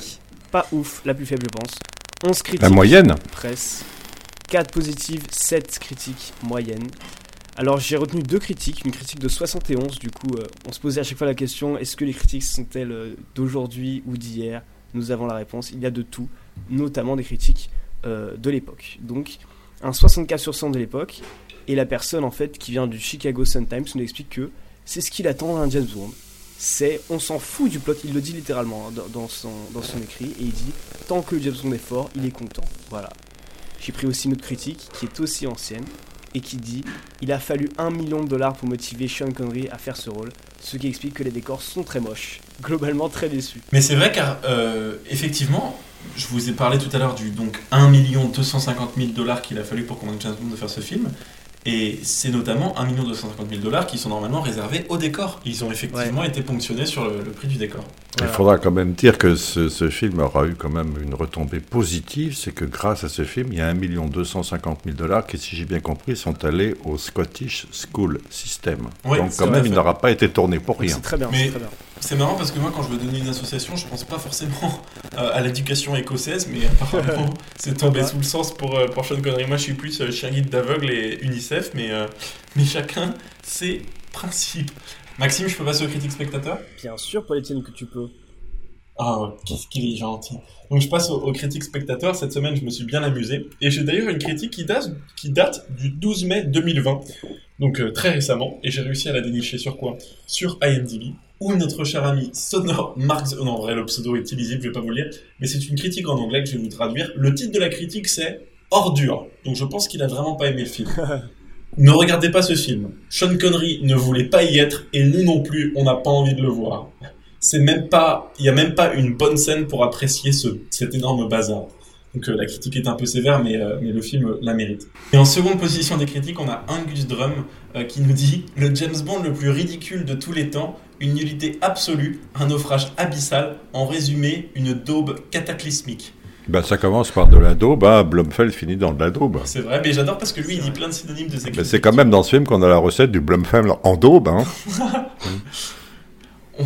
Pas ouf, la plus faible, je pense. 11 critiques. La moyenne presse. 4 positives, 7 critiques moyennes. Alors j'ai retenu deux critiques, une critique de 71, du coup euh, on se posait à chaque fois la question, est-ce que les critiques sont-elles euh, d'aujourd'hui ou d'hier? Nous avons la réponse, il y a de tout, notamment des critiques euh, de l'époque. Donc un 64 sur 100 de l'époque, et la personne en fait qui vient du Chicago Sun-Times nous explique que c'est ce qu'il attend d'un James Bond. C'est, on s'en fout du plot, il le dit littéralement hein, dans, son, dans son écrit, et il dit, tant que James Bond est fort, il est content. Voilà. J'ai pris aussi une autre critique qui est aussi ancienne et qui dit Il a fallu un million de dollars pour motiver Sean Connery à faire ce rôle, ce qui explique que les décors sont très moches. Globalement très déçu. Mais c'est vrai car euh, effectivement, je vous ai parlé tout à l'heure du donc 1 250 000 dollars qu'il a fallu pour convaincre James Bond de faire ce film. Et c'est notamment 1 250 000 dollars qui sont normalement réservés au décor. Ils ont effectivement été ponctionnés sur le, le prix du décor. Il faudra quand même dire que ce, ce film aura eu quand même une retombée positive, c'est que grâce à ce film, il y a 1 250 000 dollars qui, si j'ai bien compris, sont allés au Scottish School System. Donc quand même, il n'aura pas été tourné pour rien. C'est très bien, Mais- c'est très bien. C'est marrant parce que moi, quand je veux donner une association, je pense pas forcément euh, à l'éducation écossaise, mais apparemment, c'est tombé sous le sens pour, euh, pour Sean Connery. Moi, je suis plus euh, chien guide d'aveugle et UNICEF, mais, euh, mais chacun ses principes. Maxime, je peux passer aux critiques spectateurs Bien sûr, Paul Etienne, que tu peux. Ah, qu'est-ce qu'il est gentil. Donc je passe aux, aux critiques spectateurs. Cette semaine, je me suis bien amusé. Et j'ai d'ailleurs une critique qui date, qui date du 12 mai 2020. Donc euh, très récemment. Et j'ai réussi à la dénicher sur quoi? Sur IMDb. Où notre cher ami Sonor Marx... oh non, en vrai, le pseudo est illisible, je vais pas vous le lire. Mais c'est une critique en anglais que je vais vous traduire. Le titre de la critique, c'est Ordure. Donc je pense qu'il a vraiment pas aimé le film. ne regardez pas ce film. Sean Connery ne voulait pas y être. Et nous non plus, on n'a pas envie de le voir c'est même pas, il y a même pas une bonne scène pour apprécier ce, cet énorme bazar. Donc euh, la critique est un peu sévère, mais, euh, mais le film euh, la mérite. Et en seconde position des critiques, on a Angus Drum euh, qui nous dit le James Bond le plus ridicule de tous les temps, une nullité absolue, un naufrage abyssal, en résumé, une daube cataclysmique. Ben, ça commence par de la daube, hein. Blumfeld finit dans de la daube. C'est vrai, mais j'adore parce que lui il dit plein de synonymes de ses Mais critiques. c'est quand même dans ce film qu'on a la recette du Blumfeld en daube. Hein.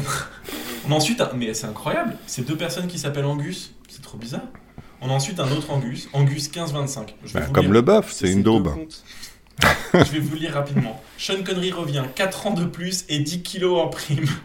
On a ensuite un... Mais c'est incroyable, c'est deux personnes qui s'appellent Angus, c'est trop bizarre. On a ensuite un autre Angus, Angus 1525. Je vais Ben, vous comme lire. le bœuf, c'est une deux daube. Je vais vous lire rapidement. Sean Connery revient 4 ans de plus et 10 kilos en prime.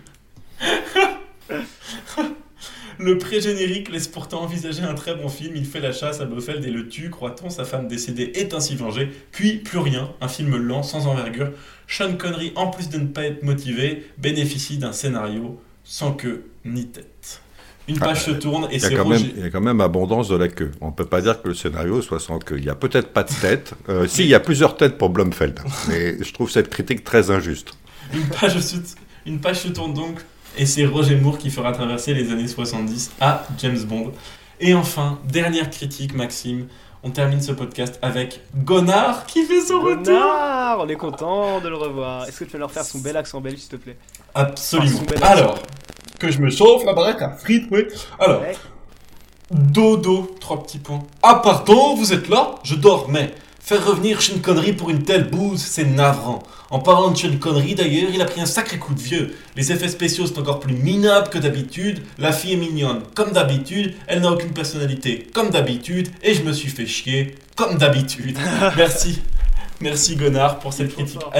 Le pré-générique laisse pourtant envisager un très bon film. Il fait la chasse à Blofeld et le tue, croit-on. Sa femme décédée est ainsi vengée. Puis, plus rien. Un film lent, sans envergure. Sean Connery, en plus de ne pas être motivé, bénéficie d'un scénario sans queue ni tête. Une page se tourne et c'est quand même, Roger. il y a quand même abondance de la queue. On peut pas dire que le scénario soit sans queue. Il y a peut-être pas de tête. Euh, si, il y a plusieurs têtes pour Blumfeld. Mais je trouve cette critique très injuste. Une page, se, une page se tourne donc et c'est Roger Moore qui fera traverser les années 70 à James Bond. Et enfin, dernière critique, Maxime. On termine ce podcast avec Gonard qui fait son retour. Bonnard, on est content de le revoir. Est-ce que tu peux leur faire son bel accent belge, s'il te plaît? Absolument. Ah, Alors, que je me chauffe la baraque à frites, oui. Alors, Ouais. dodo, trois petits points. Ah pardon, vous êtes là? Je dormais. Faire revenir Sean Connery pour une telle bouse, c'est navrant. En parlant de Sean Connery d'ailleurs, il a pris un sacré coup de vieux. Les effets spéciaux sont encore plus minables que d'habitude. La fille est mignonne, comme d'habitude. Elle n'a aucune personnalité, comme d'habitude. Et je me suis fait chier, comme d'habitude. Merci. Merci Gonard pour cette critique fort.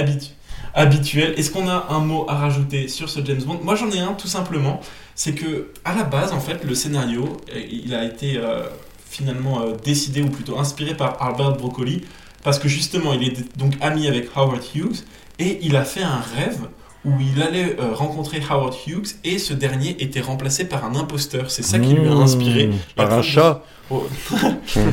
Habitu- habituel. Est-ce qu'on a un mot à rajouter sur ce James Bond? Moi j'en ai un tout simplement. C'est que à la base en fait le scénario euh, il a été euh, finalement euh, décidé ou plutôt inspiré par Albert Broccoli parce que justement il est donc ami avec Howard Hughes et il a fait un rêve où il allait euh, rencontrer Howard Hughes et ce dernier était remplacé par un imposteur. C'est ça qui lui a Mmh, inspiré. la Par trame un de- chat Oh.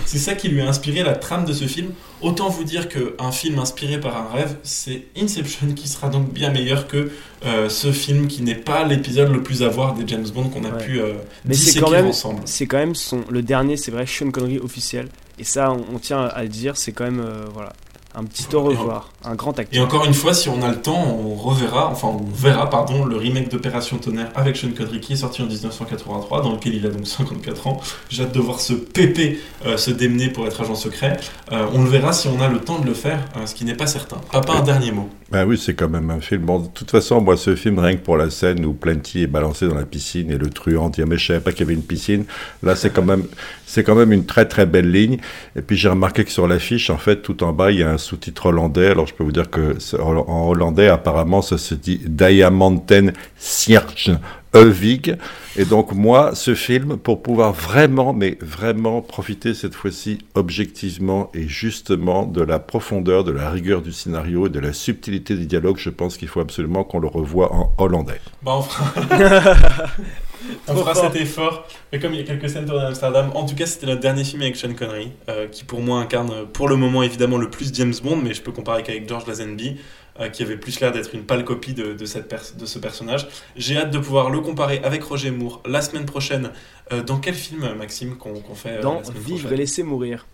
c'est ça qui lui a inspiré la trame de ce film. Autant vous dire qu'un film inspiré par un rêve, c'est Inception qui sera donc bien meilleur que euh, ce film qui n'est pas l'épisode le plus à voir des James Bond qu'on a Ouais. pu euh, Mais c'est disséquer quand même, ensemble. c'est quand même son, le dernier, c'est vrai, Sean Connery officiel. Et ça, on, on tient à le dire, c'est quand même, euh, voilà, un petit au revoir, un grand Et acteur. encore une fois, si on a le temps, on reverra, enfin on verra, pardon, le remake d'Opération Tonnerre avec Sean Connery qui est sorti en 1983, dans lequel il a donc 54 ans. J'ai hâte de voir ce pépé euh, se démener pour être agent secret. Euh, on le verra si on a le temps de le faire, euh, ce qui n'est pas certain. Papa, un dernier mot. Ben oui, c'est quand même un film. Bon, de toute façon, moi, ce film, rien que pour la scène où Plenty est balancé dans la piscine et le truand dit, Ah, mais je savais pas qu'il y avait une piscine. Là, c'est quand même, c'est quand même une très très belle ligne. Et puis, j'ai remarqué que sur l'affiche, en fait, tout en bas, il y a un sous-titre hollandais. Alors, je peux vous dire que en hollandais, apparemment, ça se dit Diamanten Sierge Ulvig. Et donc, moi, ce film, pour pouvoir vraiment, mais vraiment profiter cette fois-ci objectivement et justement de la profondeur, de la rigueur du scénario et de la subtilité des dialogues, je pense qu'il faut absolument qu'on le revoie en hollandais. Bah, on fera, on Trop fera cet effort. Mais comme il y a quelques scènes tournées à Amsterdam, en tout cas, c'était notre dernier film avec Sean Connery, euh, qui pour moi incarne euh, pour le moment évidemment le plus James Bond, mais je peux comparer qu'avec George Lazenby, euh, qui avait plus l'air d'être une pâle copie de, de, cette pers- de ce personnage. J'ai hâte de pouvoir le comparer avec Roger Moore la semaine prochaine. Euh, dans quel film, Maxime, qu'on fait euh, Dans Vivre et laisser mourir.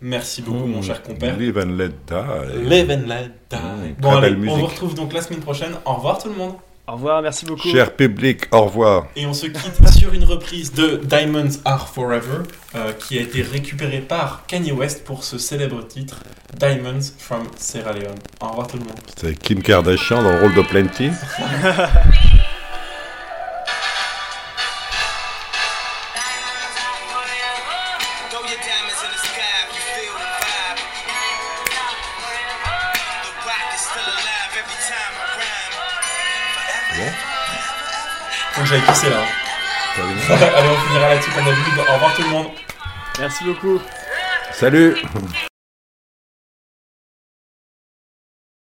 Merci beaucoup, mon cher compère. Live and let die. Live and let die. Mmh, bon, allez, on vous retrouve donc la semaine prochaine. Au revoir tout le monde. Au revoir, merci beaucoup. Cher public, au revoir. Et on se quitte sur une reprise de Diamonds Are Forever, euh, qui a été récupérée par Kanye West pour ce célèbre titre Diamonds from Sierra Leone. Au revoir tout le monde. C'est Kim Kardashian dans le rôle de Plenty. Faut que j'aille pisser là. hein. Allez, on finira là-dessus comme d'habitude. Au revoir tout le monde. Merci beaucoup. Salut